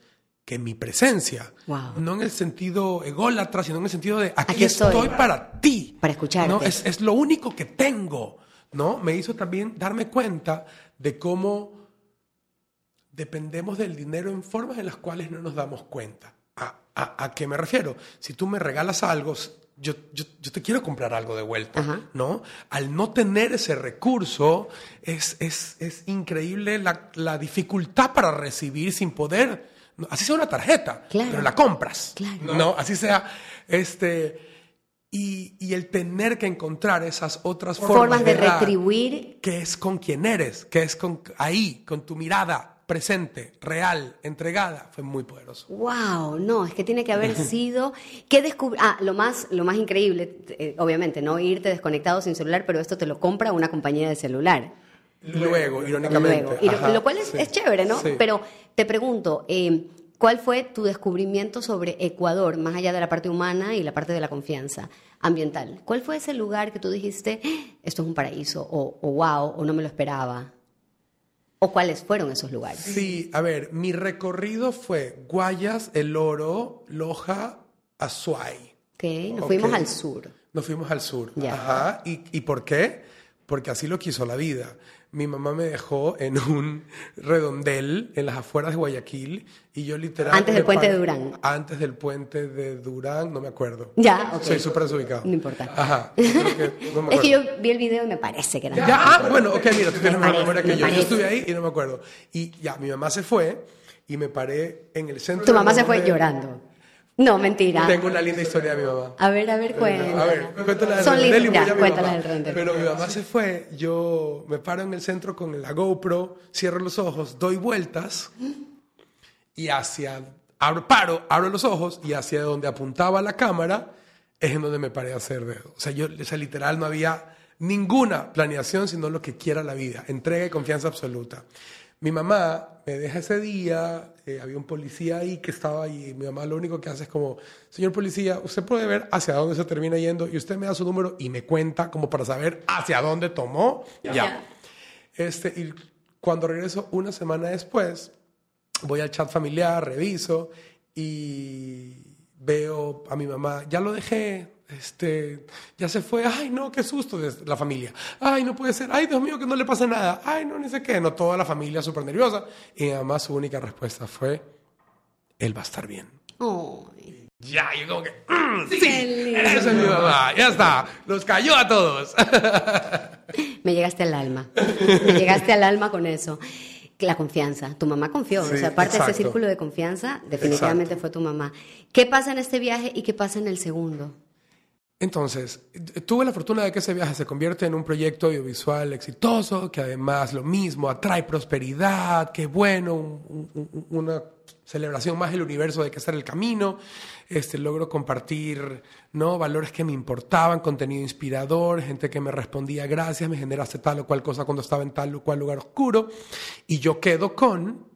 [SPEAKER 2] que mi presencia.
[SPEAKER 1] Wow.
[SPEAKER 2] No en el sentido ególatra, sino en el sentido de aquí,
[SPEAKER 1] Aquí estoy.
[SPEAKER 2] estoy. para ti.
[SPEAKER 1] Para escucharte.
[SPEAKER 2] ¿no? Es, es lo único que tengo. ¿no? Me hizo también darme cuenta de cómo dependemos del dinero en formas en las cuales no nos damos cuenta. ¿A, a, a qué me refiero? Si tú me regalas algo, yo, yo, yo te quiero comprar algo de vuelta,
[SPEAKER 1] Ajá.
[SPEAKER 2] ¿no? Al no tener ese recurso, es, es, es increíble la, la dificultad para recibir sin poder. Así sea una tarjeta,
[SPEAKER 1] Claro.
[SPEAKER 2] pero la compras,
[SPEAKER 1] Claro.
[SPEAKER 2] ¿no? Así sea, este... Y, y el tener que encontrar esas otras formas,
[SPEAKER 1] Formas de retribuir.
[SPEAKER 2] que es con quien eres, que es con ahí, con tu mirada presente, real, entregada, fue muy poderoso.
[SPEAKER 1] Wow, no, es que tiene que haber sido que descubrí. Ah, lo más, lo más increíble, eh, obviamente, no irte desconectado sin celular, pero esto te lo compra una compañía de celular.
[SPEAKER 2] Luego, irónicamente.
[SPEAKER 1] Luego. Y lo,
[SPEAKER 2] ajá,
[SPEAKER 1] lo cual es,
[SPEAKER 2] sí,
[SPEAKER 1] es chévere, ¿no?
[SPEAKER 2] sí.
[SPEAKER 1] Pero te pregunto, eh, ¿cuál fue tu descubrimiento sobre Ecuador, más allá de la parte humana y la parte de la confianza ambiental? ¿Cuál fue ese lugar que tú dijiste, "Ah, esto es un paraíso, o, o wow, o no me lo esperaba? ¿O cuáles fueron esos lugares?
[SPEAKER 2] Sí, a ver, mi recorrido fue Guayas, El Oro, Loja, Azuay.
[SPEAKER 1] Ok, nos fuimos al sur.
[SPEAKER 2] Nos fuimos al sur.
[SPEAKER 1] Ya.
[SPEAKER 2] Ajá. ¿Y, ¿Y por qué? Porque así lo quiso la vida. Mi mamá me dejó en un redondel en las afueras de Guayaquil y yo literal...
[SPEAKER 1] Antes del puente de Durán.
[SPEAKER 2] Antes del puente de Durán, no me acuerdo.
[SPEAKER 1] Ya, ok.
[SPEAKER 2] Soy súper desubicado.
[SPEAKER 1] No importa.
[SPEAKER 2] Ajá. Que- no me
[SPEAKER 1] Es que yo vi el video y me parece que era.
[SPEAKER 2] Ya, ah, bueno, ok, mira, tú tienes más memoria que
[SPEAKER 1] me
[SPEAKER 2] yo. Yo estuve ahí y no me acuerdo. Y ya, mi mamá se fue y me paré en el centro.
[SPEAKER 1] Tu mamá se fue llorando. No, mentira.
[SPEAKER 2] Tengo una linda historia de mi mamá.
[SPEAKER 1] A ver, a ver, cuéntala.
[SPEAKER 2] A ver, cuéntala del
[SPEAKER 1] Son
[SPEAKER 2] Rendelli,
[SPEAKER 1] lindas,
[SPEAKER 2] voy a mi
[SPEAKER 1] cuéntala del Rendelli.
[SPEAKER 2] Pero mi mamá se fue, yo me paro en el centro con la GoPro, cierro los ojos, doy vueltas y hacia, abro, paro, abro los ojos y hacia donde apuntaba la cámara es en donde me paré a hacer dedo. O sea, yo, o sea, literal no había ninguna planeación sino lo que quiera la vida, entrega y confianza absoluta. Mi mamá me deja ese día, eh, había un policía ahí que estaba ahí, y mi mamá lo único que hace es como, señor policía, usted puede ver hacia dónde se termina yendo y usted me da su número y me cuenta como para saber hacia dónde tomó. Ya.
[SPEAKER 1] Ya.
[SPEAKER 2] Este, y cuando regreso una semana después, voy al chat familiar, reviso y veo a mi mamá, ya lo dejé, este, ya se fue, ay no, qué susto de la familia, ay no puede ser, ay Dios mío que no le pasa nada, ay no, ni sé qué, no, toda la familia súper nerviosa y mamá su única respuesta fue, él va a estar bien. Ya, yo como que, "Mm, sí, esa es mi mamá, ya está, los cayó a todos.
[SPEAKER 1] me llegaste al alma. Me llegaste al alma con eso. La confianza. Tu mamá confió.
[SPEAKER 2] Sí,
[SPEAKER 1] o sea, parte de ese círculo de confianza, definitivamente fue tu mamá. ¿Qué pasa en este viaje y qué pasa en el segundo?
[SPEAKER 2] Entonces, tuve la fortuna de que ese viaje se convierte en un proyecto audiovisual exitoso, que además lo mismo atrae prosperidad, qué bueno, un- un- un- una celebración más del universo de que estar el camino. Este, logro compartir ¿no? valores que me importaban, contenido inspirador, gente que me respondía gracias, me generaste tal o cual cosa cuando estaba en tal o cual lugar oscuro. Y yo quedo con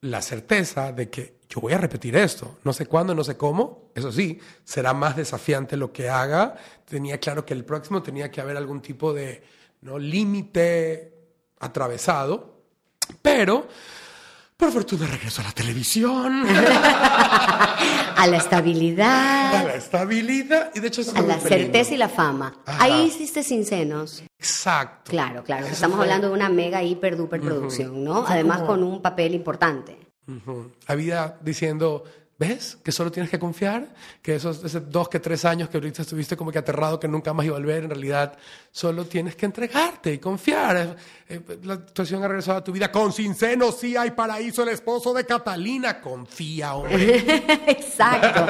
[SPEAKER 2] la certeza de que yo voy a repetir esto. No sé cuándo, no sé cómo. Eso sí, será más desafiante lo que haga. Tenía claro que el próximo tenía que haber algún tipo de ¿no? límite atravesado. Pero, por fortuna, regreso a la televisión,
[SPEAKER 1] A la
[SPEAKER 2] a
[SPEAKER 1] estabilidad,
[SPEAKER 2] la estabilidad y de hecho
[SPEAKER 1] a la certeza y la fama.
[SPEAKER 2] Ajá.
[SPEAKER 1] Ahí hiciste sin senos.
[SPEAKER 2] Exacto.
[SPEAKER 1] Claro, claro.
[SPEAKER 2] Eso
[SPEAKER 1] Estamos
[SPEAKER 2] fue-
[SPEAKER 1] hablando de una mega, hiper, duper producción, ¿no? Además con un papel importante.
[SPEAKER 2] Ujú. Había diciendo, ¿ves? Que solo tienes que confiar, que esos, esos dos que tres años que ahorita estuviste como que aterrado que nunca más iba a volver, en realidad solo tienes que entregarte y confiar. Eh, eh, la situación ha regresado a tu vida con sin seno, sí hay paraíso, el esposo de Catalina, confía, hombre.
[SPEAKER 1] Exacto.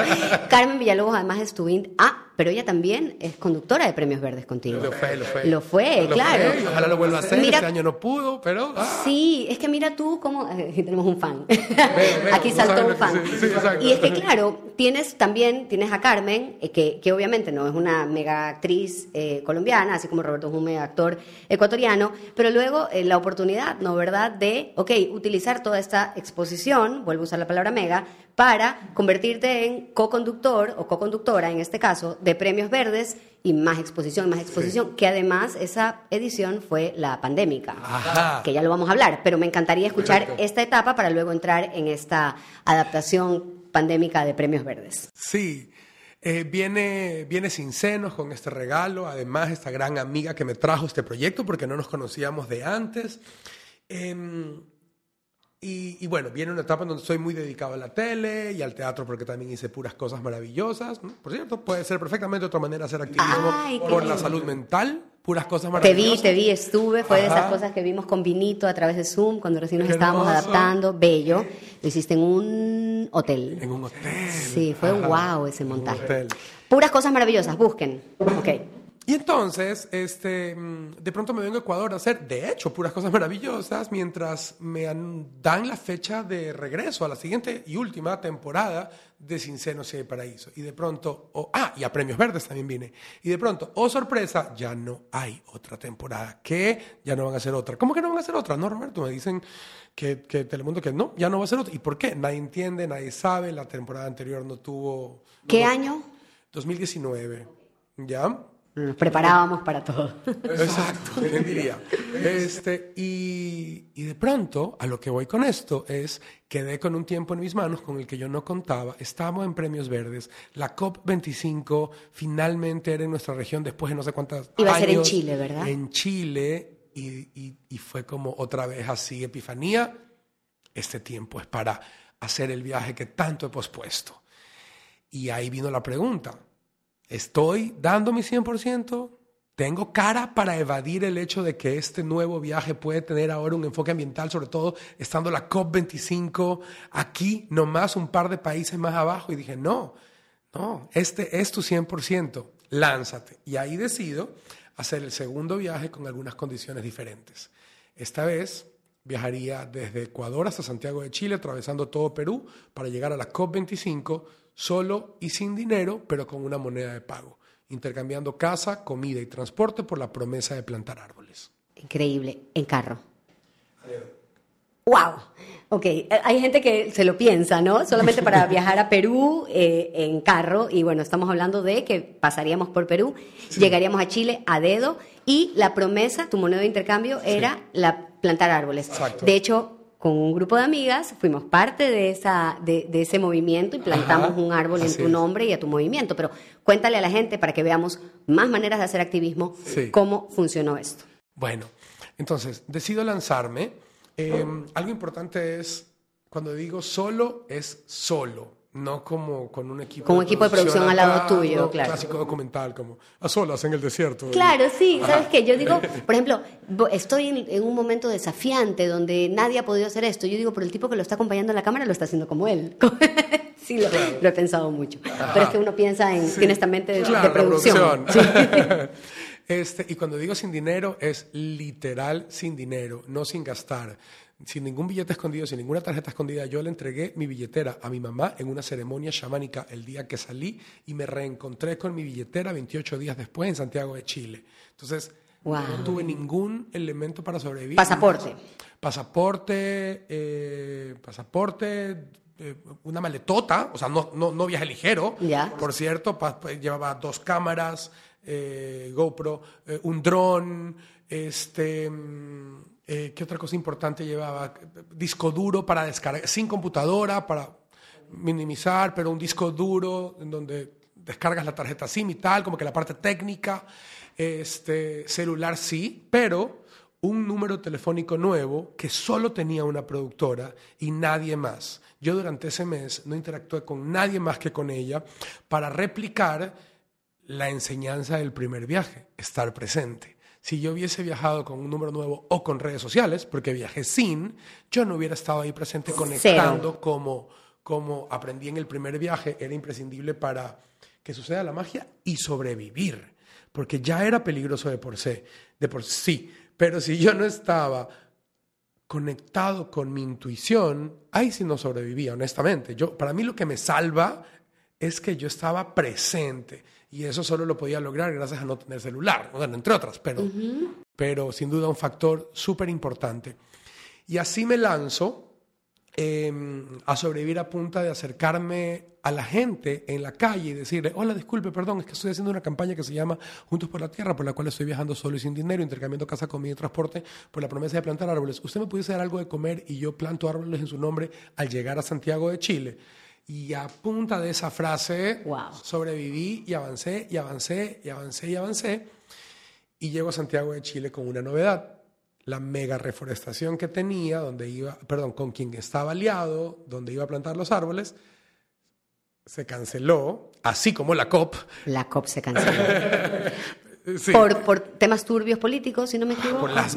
[SPEAKER 1] Carmen Villalobos además es tu in- Ah, pero ella también es conductora de Premios Verdes contigo.
[SPEAKER 2] Lo fue, lo fue.
[SPEAKER 1] Lo fue, claro.
[SPEAKER 2] fue, ojalá lo vuelva a hacer,
[SPEAKER 1] Mira-
[SPEAKER 2] este año no pudo, pero... ah,
[SPEAKER 1] Sí, es que mira tú cómo... Aquí tenemos un fan.
[SPEAKER 2] veo,
[SPEAKER 1] Aquí saltó un fan.
[SPEAKER 2] sí, sí, exacto.
[SPEAKER 1] y es que claro, tienes también, tienes a Carmen, eh, que, que obviamente no es una mega actriz eh, colombiana, así como Roberto Jume, actor ecuatoriano, pero luego eh, la oportunidad, ¿no verdad?, de, ok, utilizar toda esta exposición, vuelvo a usar la palabra mega, para convertirte en co-conductor o co-conductora, en este caso, de Premios Verdes y más exposición, más exposición, que además esa edición fue la pandémica
[SPEAKER 2] Ajá.
[SPEAKER 1] que ya lo vamos a hablar, pero me encantaría escuchar
[SPEAKER 2] Correcto.
[SPEAKER 1] esta etapa para luego entrar en esta adaptación pandémica de Premios Verdes.
[SPEAKER 2] Sí, eh, viene, viene sin senos con este regalo, además esta gran amiga que me trajo este proyecto porque no nos conocíamos de antes. Em, y, y bueno, viene una etapa en donde soy muy dedicado a la tele y al teatro porque también hice puras cosas maravillosas. ¿no? Por cierto, puede ser perfectamente otra manera de hacer activismo
[SPEAKER 1] Ay,
[SPEAKER 2] por la salud mental, puras cosas
[SPEAKER 1] Te vi,
[SPEAKER 2] maravillosas.
[SPEAKER 1] te vi, estuve, fue de esas
[SPEAKER 2] Ajá.
[SPEAKER 1] cosas que vimos con vinito a través de Zoom cuando recién nos estábamos
[SPEAKER 2] hermoso.
[SPEAKER 1] adaptando, bello. Lo hiciste en un hotel.
[SPEAKER 2] En un hotel.
[SPEAKER 1] Sí, fue
[SPEAKER 2] Ajá.
[SPEAKER 1] wow ese montaje.
[SPEAKER 2] hotel.
[SPEAKER 1] Puras cosas maravillosas, busquen. Ok.
[SPEAKER 2] Y entonces, este, mm, de pronto me vengo a Ecuador a hacer, de hecho, puras cosas maravillosas, mientras me dan la fecha de regreso a la siguiente y última temporada de Sin Senos y hay Paraíso. Y de pronto, oh, ah, y a Premios Verdes también vine. Y de pronto, oh sorpresa, ya no hay otra temporada. ¿Qué? Ya no van a hacer otra. ¿Cómo que no van a hacer otra? No, Roberto, me dicen que, que Telemundo que no, ya no va a ser otra. ¿Y por qué? Nadie entiende, nadie sabe. La temporada anterior no tuvo...
[SPEAKER 1] ¿Qué
[SPEAKER 2] no-
[SPEAKER 1] año?
[SPEAKER 2] 2019. ¿Ya?
[SPEAKER 1] Nos preparábamos para todo.
[SPEAKER 2] Exacto, ¿quién diría? Este, y, y de pronto, a lo que voy con esto es, quedé con un tiempo en mis manos con el que yo no contaba. Estamos en Premios Verdes. La COP25 finalmente era en nuestra región después de no sé cuántas
[SPEAKER 1] Iba a ser en
[SPEAKER 2] años.
[SPEAKER 1] Chile, ¿verdad?
[SPEAKER 2] En Chile. Y, y- y fue como otra vez así, epifanía. Este tiempo es para hacer el viaje que tanto he pospuesto. Y ahí vino la pregunta. ¿Estoy dando mi 100%? tengo cara para evadir el hecho de que este nuevo viaje puede tener ahora un enfoque ambiental, sobre todo estando la COP25 aquí, nomás un par de países más abajo. Y dije, no, no, este es tu 100%, lánzate. Y ahí decido hacer el segundo viaje con algunas condiciones diferentes. Esta vez viajaría desde Ecuador hasta Santiago de Chile, atravesando todo Perú, para llegar a la COP25 solo y sin dinero, pero con una moneda de pago intercambiando casa, comida y transporte por la promesa de plantar árboles.
[SPEAKER 1] Increíble, en carro. ¡Wow! Ok, hay gente que se lo piensa, ¿no? Solamente para viajar a Perú eh, en carro, y bueno, estamos hablando de que pasaríamos por Perú, llegaríamos a Chile a dedo, y la promesa, tu moneda de intercambio, era la plantar árboles.
[SPEAKER 2] Exacto.
[SPEAKER 1] De hecho, con un grupo de amigas, fuimos parte de, esa, de, ese movimiento y plantamos un árbol en tu nombre y a tu movimiento. Pero cuéntale a la gente para que veamos más maneras de hacer activismo, cómo funcionó esto.
[SPEAKER 2] Bueno, entonces, decido lanzarme. Eh, algo importante es, cuando digo solo, es solo no como con un equipo
[SPEAKER 1] con un equipo de producción al lado tuyo, claro.
[SPEAKER 2] Clásico documental, como a solas en el desierto.
[SPEAKER 1] Claro, sí, ¿sabes qué? Yo digo, por ejemplo, estoy en, un momento desafiante donde nadie ha podido hacer esto. Yo digo, pero el tipo que lo está acompañando en la cámara lo está haciendo como él. sí, lo, he pensado mucho. Pero es que uno piensa en, tiene esta mente de, producción.
[SPEAKER 2] este, y cuando digo sin dinero, es literal sin dinero, no sin gastar sin ningún billete escondido, sin ninguna tarjeta escondida, yo le entregué mi billetera a mi mamá en una ceremonia chamánica el día que salí y me reencontré con mi billetera 28 días después en Santiago de Chile. Entonces, no tuve ningún elemento para sobrevivir.
[SPEAKER 1] Pasaporte.
[SPEAKER 2] Pasaporte, eh, pasaporte, eh, una maletota, o sea, no, no, no viaje ligero. Por cierto, llevaba dos cámaras, eh, GoPro, un dron, este mm, eh, ¿Qué otra cosa importante llevaba? Disco duro para descargar, sin computadora, para minimizar, pero un disco duro en donde descargas la tarjeta SIM y tal, como que la parte técnica, este, celular sí, pero un número telefónico nuevo que solo tenía una productora y nadie más. Yo durante ese mes no interactué con nadie más que con ella para replicar la enseñanza del primer viaje, estar presente. Si yo hubiese viajado con un número nuevo o con redes sociales, porque viajé sin, yo no hubiera estado ahí presente conectando como, como aprendí en el primer viaje, era imprescindible para que suceda la magia y sobrevivir, porque ya era peligroso de por sí, de por sí, pero si yo no estaba conectado con mi intuición, ahí sí no sobrevivía, honestamente. Yo, para mí lo que me salva es que yo estaba presente y eso solo lo podía lograr gracias a no tener celular, bueno, entre otras, pero, pero sin duda un factor súper importante. Y así me lanzo em, a sobrevivir a punta de acercarme a la gente en la calle y decirle, hola, disculpe, perdón, es que estoy haciendo una campaña que se llama Juntos por la Tierra, por la cual estoy viajando solo y sin dinero, intercambiando casa, comida y transporte, por la promesa de plantar árboles. ¿Usted me pudiese dar algo de comer y yo planto árboles en su nombre al llegar a Santiago de Chile? Y a punta de esa frase sobreviví y avancé y avancé y avancé y avancé. Y llego a Santiago de Chile con una novedad. La mega reforestación que tenía, donde iba, perdón, con quien estaba aliado, donde iba a plantar los árboles, se canceló, así como la COP.
[SPEAKER 1] La COP se canceló. Por, por, temas turbios políticos, si no me equivoco.
[SPEAKER 2] Por las,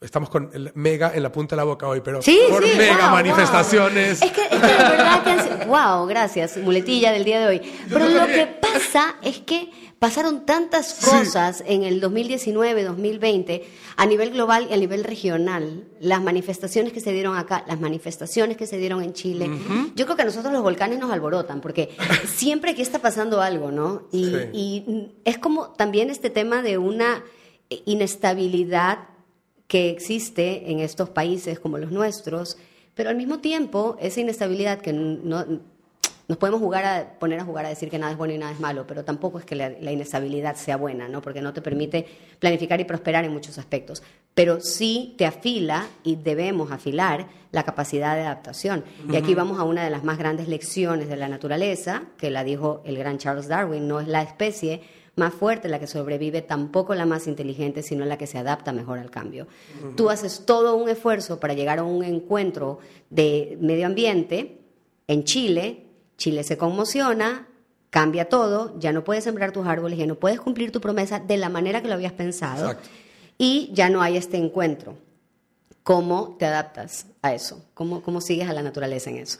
[SPEAKER 2] estamos con el mega en la punta de la boca hoy, pero por mega manifestaciones.
[SPEAKER 1] Es, que, es que de verdad que Wow, gracias, muletilla del día de hoy. Pero lo que pasa es que pasaron tantas cosas en el 2019, 2020, a nivel global y a nivel regional. Las manifestaciones que se dieron acá, las manifestaciones que se dieron en Chile. Yo creo que a nosotros los volcanes nos alborotan, porque siempre aquí está pasando algo, ¿no? Y, y es como también este tema de una inestabilidad que existe en estos países como los nuestros, pero al mismo tiempo esa inestabilidad que no, nos podemos jugar a, poner a jugar a decir que nada es bueno y nada es malo, pero tampoco es que la, inestabilidad sea buena, ¿no? porque no te permite planificar y prosperar en muchos aspectos, pero sí te afila y debemos afilar la capacidad de adaptación. Y aquí vamos a una de las más grandes lecciones de la naturaleza, que la dijo el gran Charles Darwin, no es la especie más fuerte la que sobrevive, tampoco la más inteligente, sino la que se adapta mejor al cambio. Tú haces todo un esfuerzo para llegar a un encuentro de medio ambiente en Chile, Chile se conmociona, cambia todo, ya no puedes sembrar tus árboles, ya no puedes cumplir tu promesa de la manera que lo habías pensado
[SPEAKER 2] Exacto.
[SPEAKER 1] y ya no hay este encuentro. ¿Cómo te adaptas a eso? ¿Cómo, cómo sigues a la naturaleza en eso?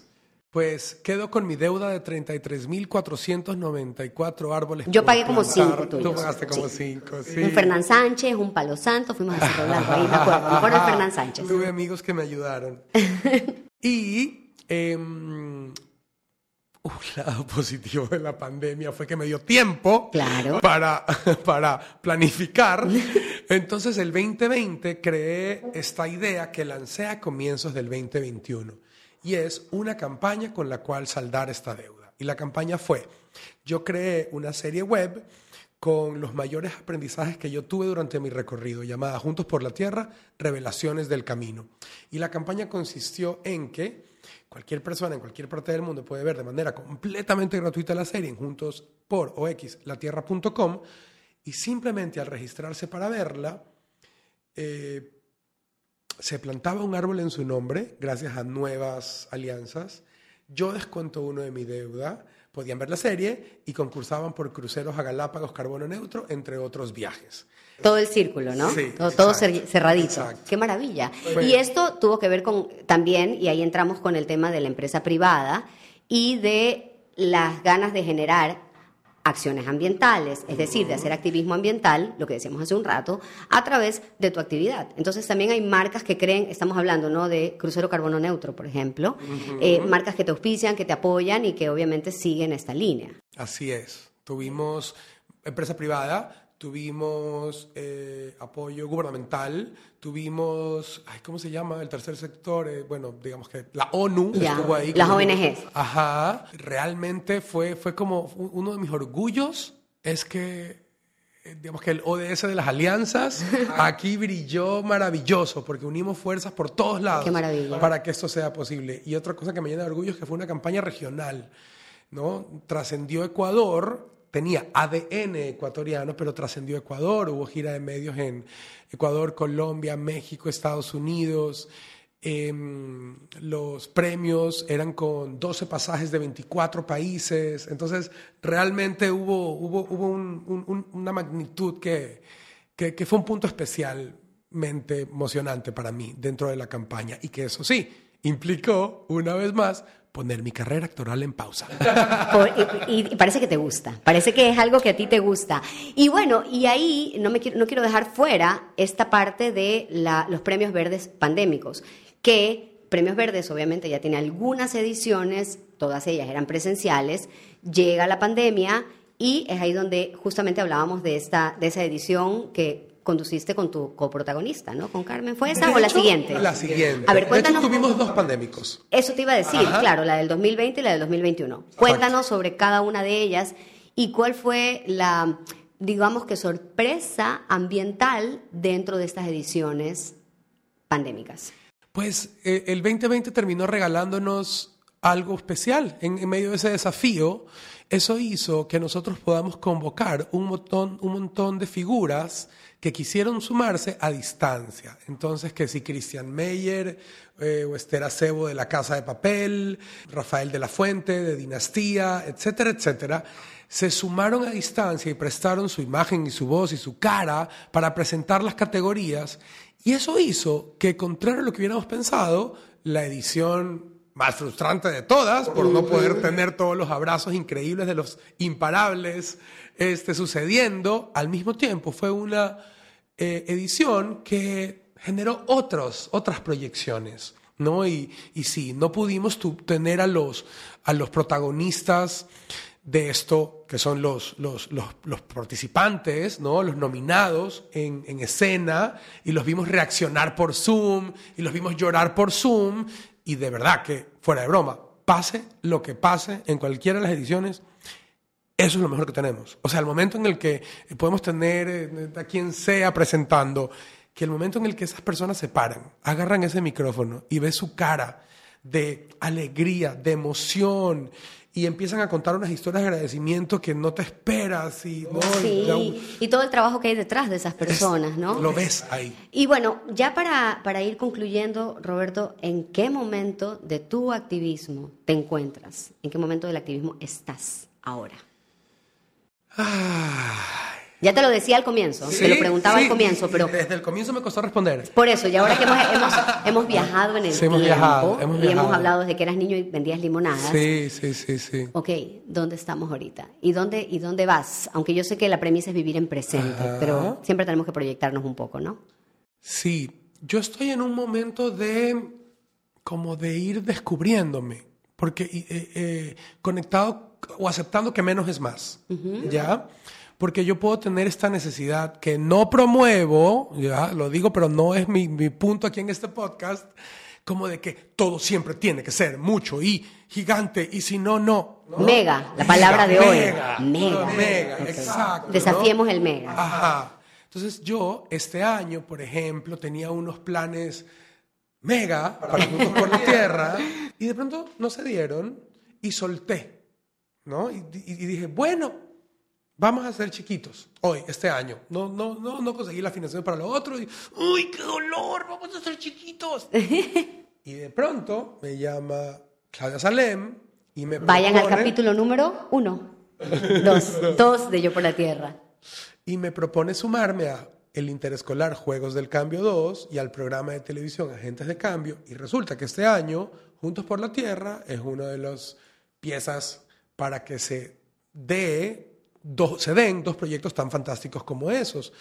[SPEAKER 2] Pues quedo con mi deuda de 33.494 árboles.
[SPEAKER 1] Yo pagué como cinco tuyos.
[SPEAKER 2] Tú pagaste como
[SPEAKER 1] Sí.
[SPEAKER 2] cinco, sí.
[SPEAKER 1] Un Fernán Sánchez, un Palo Santo, fuimos a Cerro Blanco, ahí me acuerdo, el Fernán Sánchez.
[SPEAKER 2] Tuve amigos que me ayudaron. y em, un lado positivo de la pandemia fue que me dio tiempo
[SPEAKER 1] Claro.
[SPEAKER 2] para, para planificar. Entonces, el 2020 creé esta idea que lancé a comienzos del 2021 y es una campaña con la cual saldar esta deuda. Y la campaña fue, yo creé una serie web con los mayores aprendizajes que yo tuve durante mi recorrido, llamada Juntos por la Tierra, Revelaciones del Camino. Y la campaña consistió en que cualquier persona en cualquier parte del mundo puede ver de manera completamente gratuita la serie en juntos por oxlatierra.com y simplemente al registrarse para verla, eh, se plantaba un árbol en su nombre gracias a nuevas alianzas. Yo descuento uno de mi deuda, podían ver la serie y concursaban por cruceros a Galápagos, carbono neutro, entre otros viajes.
[SPEAKER 1] Todo el círculo, ¿no?
[SPEAKER 2] Sí,
[SPEAKER 1] todo, todo
[SPEAKER 2] exacto,
[SPEAKER 1] cer- cerradito.
[SPEAKER 2] exacto.
[SPEAKER 1] Qué maravilla.
[SPEAKER 2] Bueno.
[SPEAKER 1] Y esto tuvo que ver con también, y ahí entramos con el tema de la empresa privada y de las ganas de generar acciones ambientales, es decir, de hacer activismo ambiental, lo que decíamos hace un rato, a través de tu actividad. Entonces también hay marcas que creen, estamos hablando ¿no? de crucero carbono neutro, por ejemplo, eh, marcas que te auspician, que te apoyan y que obviamente siguen esta línea.
[SPEAKER 2] Así es. Tuvimos empresa privada, tuvimos eh, apoyo gubernamental, tuvimos, ay, ¿cómo se llama? El tercer sector, eh, bueno, digamos que la ONU
[SPEAKER 1] Ya,
[SPEAKER 2] estuvo ahí.
[SPEAKER 1] las
[SPEAKER 2] con-
[SPEAKER 1] ONGs.
[SPEAKER 2] Ajá. Realmente fue, fue como uno de mis orgullos es que, eh, digamos que el ODS de las alianzas aquí brilló maravilloso porque unimos fuerzas por todos lados
[SPEAKER 1] Qué maravilla.
[SPEAKER 2] para que esto sea posible. Y otra cosa que me llena de orgullo es que fue una campaña regional, ¿no? Trascendió Ecuador, tenía ADN ecuatoriano, pero trascendió Ecuador, hubo gira de medios en Ecuador, Colombia, México, Estados Unidos. Em, los premios eran con 12 pasajes de 24 países, entonces realmente hubo, hubo, hubo un- un- un- una magnitud que, que, que fue un punto especialmente emocionante para mí dentro de la campaña. Y que eso sí, implicó una vez más poner mi carrera actoral en pausa.
[SPEAKER 1] Y, parece que te gusta, parece que es algo que a ti te gusta. Y bueno, y ahí no, me quiero, no quiero dejar fuera esta parte de los premios verdes pandémicos, que Premios Verdes obviamente ya tiene algunas ediciones, todas ellas eran presenciales, llega la pandemia y es ahí donde justamente hablábamos de, esta, de esa edición que conduciste con tu coprotagonista, ¿no? Con Carmen. ¿Fue esa
[SPEAKER 2] De
[SPEAKER 1] o la siguiente?
[SPEAKER 2] La siguiente.
[SPEAKER 1] A ver,
[SPEAKER 2] De
[SPEAKER 1] cuéntanos.
[SPEAKER 2] hecho, tuvimos dos pandémicos.
[SPEAKER 1] Eso te iba a decir,
[SPEAKER 2] Ajá.
[SPEAKER 1] claro, la del 2020 y la del 2021. Cuéntanos sobre cada una de ellas y cuál fue la, digamos que, sorpresa ambiental dentro de estas ediciones pandémicas.
[SPEAKER 2] Pues eh, el 2020 terminó regalándonos algo especial en, en medio de ese desafío. Eso hizo que nosotros podamos convocar un montón, un montón de figuras que quisieron sumarse a distancia. Entonces, que si Christian Meyer eh, o Esther Acebo de la Casa de Papel, Rafael de la Fuente de Dinastía, etcétera, etcétera, se sumaron a distancia y prestaron su imagen y su voz y su cara para presentar las categorías y eso hizo que, contrario a lo que hubiéramos pensado, la edición más frustrante de todas, por no poder tener todos los abrazos increíbles de los imparables este, sucediendo, al mismo tiempo fue una eh, edición que generó otros, otras proyecciones. ¿no? Y, y sí, no pudimos tener a los, a los protagonistas de esto, que son los, los, los, los participantes, ¿no? los nominados en, en escena, y los vimos reaccionar por Zoom, y los vimos llorar por Zoom, y de verdad que, fuera de broma, pase lo que pase en cualquiera de las ediciones, eso es lo mejor que tenemos. O sea, el momento en el que podemos tener eh, a quien sea presentando, que el momento en el que esas personas se paran, agarran ese micrófono y ves su cara de alegría, de emoción, y empiezan a contar unas historias de agradecimiento que no te esperas y no, y ya-
[SPEAKER 1] Sí, y todo el trabajo que hay detrás de esas personas, ¿no?
[SPEAKER 2] lo ves ahí.
[SPEAKER 1] Y bueno, ya para, para ir concluyendo, Roberto, ¿en qué momento de tu activismo te encuentras? ¿En qué momento del activismo estás ahora? Ya te lo decía al comienzo, te lo preguntaba al comienzo, pero...
[SPEAKER 2] Desde el comienzo me costó responder.
[SPEAKER 1] Por eso, y ahora que hemos, hemos, viajado en el tiempo y hemos hablado de que eras niño y vendías limonadas.
[SPEAKER 2] Sí, sí, sí, sí.
[SPEAKER 1] Ok, ¿dónde estamos ahorita? ¿Y dónde, y dónde vas? Aunque yo sé que la premisa es vivir en presente, pero siempre tenemos que proyectarnos un poco, ¿no?
[SPEAKER 2] Sí, yo estoy en un momento de como de ir descubriéndome, porque eh, eh, conectado o aceptando que menos es más, ¿ya? Porque yo puedo tener esta necesidad que no promuevo, ya lo digo, pero no es mi, punto aquí en este podcast, como de que todo siempre tiene que ser mucho y gigante y si no, no.
[SPEAKER 1] Mega, la palabra de hoy.
[SPEAKER 2] Mega. Mega, exacto.
[SPEAKER 1] Desafiemos el mega.
[SPEAKER 2] Ajá. Entonces yo este año, por ejemplo, tenía unos planes mega para Juntos por la Tierra y de pronto no se dieron y solté, ¿no? y dije, bueno, Vamos a ser chiquitos hoy, este año. No, no, no, no conseguí la financiación para lo otro. Y, ¡Uy, qué dolor! Vamos a ser chiquitos. y de pronto me llama Claudia Salem y me
[SPEAKER 1] Vayan al capítulo número uno. dos, dos de Yo por la Tierra.
[SPEAKER 2] Y me propone sumarme a el interescolar Juegos del Cambio 2 y al programa de televisión Agentes de Cambio. Y resulta que este año, Juntos por la Tierra, es una de las piezas para que se dé se den dos proyectos tan fantásticos como esos.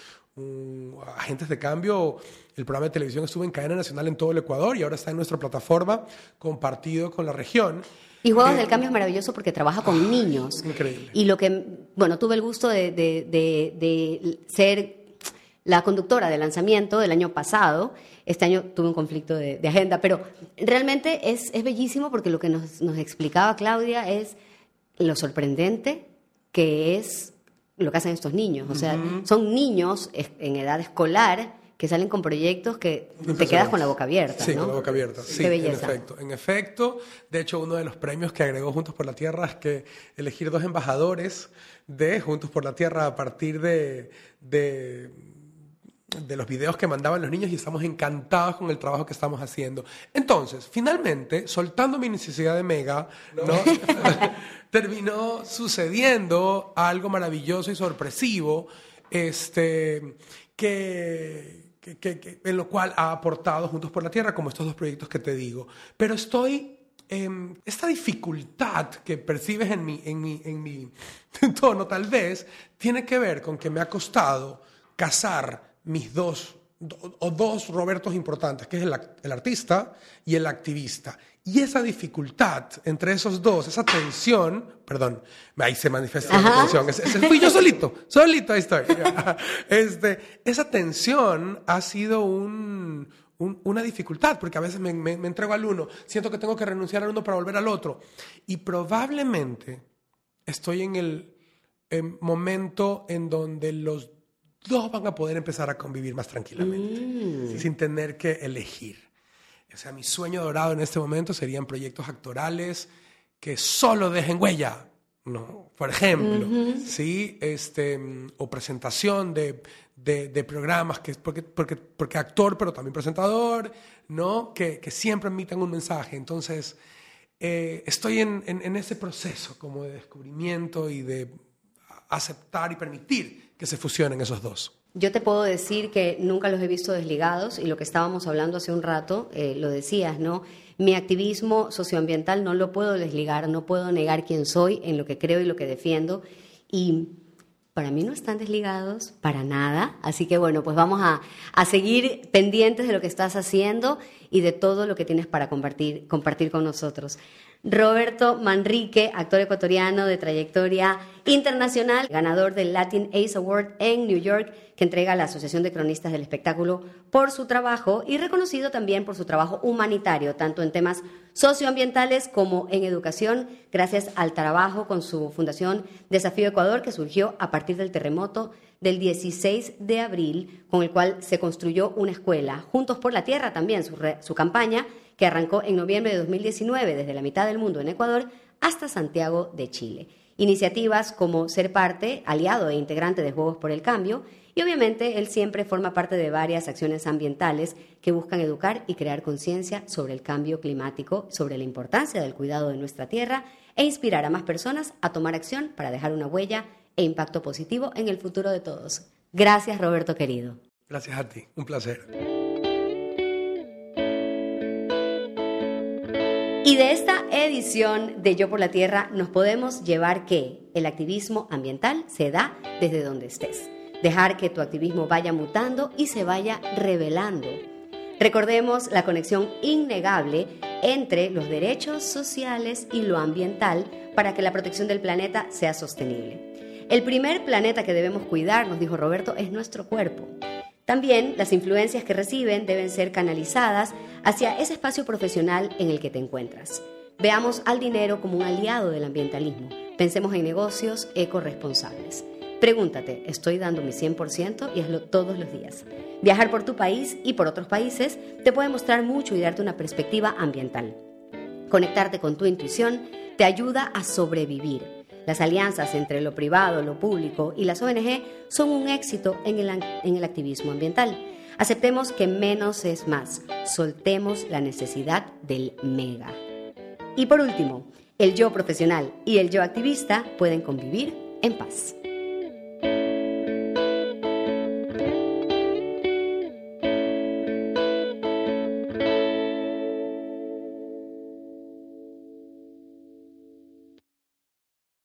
[SPEAKER 2] Agentes de Cambio, el programa de televisión estuvo en cadena nacional en todo el Ecuador y ahora está en nuestra plataforma compartido con la región.
[SPEAKER 1] Y Juegos eh, del Cambio es maravilloso porque trabaja con ah, niños.
[SPEAKER 2] Increíble.
[SPEAKER 1] Y lo que, bueno, tuve el gusto de, de, ser la conductora del lanzamiento del año pasado. Este año tuve un conflicto de, agenda, pero realmente es, es bellísimo porque lo que nos, nos explicaba Claudia es lo sorprendente que es lo que hacen estos niños. O sea, son niños en edad escolar que salen con proyectos que te quedas con la boca abierta.
[SPEAKER 2] Sí, con la boca abierta. Sí, en efecto. En efecto, de hecho, uno de los premios que agregó Juntos por la Tierra es que elegir dos embajadores de Juntos por la Tierra a partir de de los videos que mandaban los niños y estamos encantados con el trabajo que estamos haciendo. Entonces, finalmente, soltando mi necesidad de mega, terminó sucediendo algo maravilloso y sorpresivo, este, que, en lo cual ha aportado Juntos por la Tierra, como estos dos proyectos que te digo. Pero estoy em, esta dificultad que percibes en mi, en, mi, en mi tono, tal vez, tiene que ver con que me ha costado casar mis dos, o dos Robertos importantes, que es el, artista y el activista. Y esa dificultad entre esos dos, esa tensión, perdón, ahí se manifiesta la tensión, fui yo solito, solito ahí estoy. Este, esa tensión ha sido un, una dificultad, porque a veces me, me, entrego al uno, siento que tengo que renunciar al uno para volver al otro. Y probablemente estoy en el momento en donde los dos van a poder empezar a convivir más tranquilamente, mm. sin tener que elegir. O sea, mi sueño dorado en este momento serían proyectos actorales que solo dejen huella, ¿no? Por ejemplo, ¿sí? Este, o presentación de, de, programas, que, porque, porque, porque actor, pero también presentador, ¿no? Que, que siempre emitan un mensaje. Entonces, eh, estoy en, en, en ese proceso como de descubrimiento y de aceptar y permitir que se fusionen esos dos.
[SPEAKER 1] Yo te puedo decir que nunca los he visto desligados y lo que estábamos hablando hace un rato, eh, lo decías, ¿no? Mi activismo socioambiental no lo puedo desligar, no puedo negar quién soy en lo que creo y lo que defiendo. Y para mí no están desligados para nada. Así que bueno, pues vamos a, a, seguir pendientes de lo que estás haciendo y de todo lo que tienes para compartir, compartir con nosotros. Roberto Manrique, actor ecuatoriano de trayectoria internacional, ganador del Latin Ace Award en New York, que entrega la Asociación de Cronistas del Espectáculo por su trabajo y reconocido también por su trabajo humanitario, tanto en temas socioambientales como en educación, gracias al trabajo con su fundación Desafío Ecuador, que surgió a partir del terremoto del 16 de abril, con el cual se construyó una escuela. Juntos por la Tierra también, su, su campaña que arrancó en noviembre de 2019 desde la mitad del mundo en Ecuador hasta Santiago de Chile. Iniciativas como ser parte, aliado e integrante de Juegos por el Cambio, y obviamente él siempre forma parte de varias acciones ambientales que buscan educar y crear conciencia sobre el cambio climático, sobre la importancia del cuidado de nuestra tierra e inspirar a más personas a tomar acción para dejar una huella e impacto positivo en el futuro de todos. Gracias, Roberto querido.
[SPEAKER 2] Gracias a ti, un placer.
[SPEAKER 1] Y de esta edición de Yo por la Tierra nos podemos llevar que el activismo ambiental se da desde donde estés. Dejar que tu activismo vaya mutando y se vaya revelando. Recordemos la conexión innegable entre los derechos sociales y lo ambiental para que la protección del planeta sea sostenible. El primer planeta que debemos cuidar, nos dijo Roberto, es nuestro cuerpo. También las influencias que reciben deben ser canalizadas hacia ese espacio profesional en el que te encuentras. Veamos al dinero como un aliado del ambientalismo. Pensemos en negocios ecoresponsables. Pregúntate, ¿estoy dando mi 100% y hazlo todos los días? Viajar por tu país y por otros países te puede mostrar mucho y darte una perspectiva ambiental. Conectarte con tu intuición te ayuda a sobrevivir. Las alianzas entre lo privado, lo público y las ONG son un éxito en el, en el activismo ambiental. Aceptemos que menos es más. Soltemos la necesidad del mega. Y por último, el yo profesional y el yo activista pueden convivir en paz.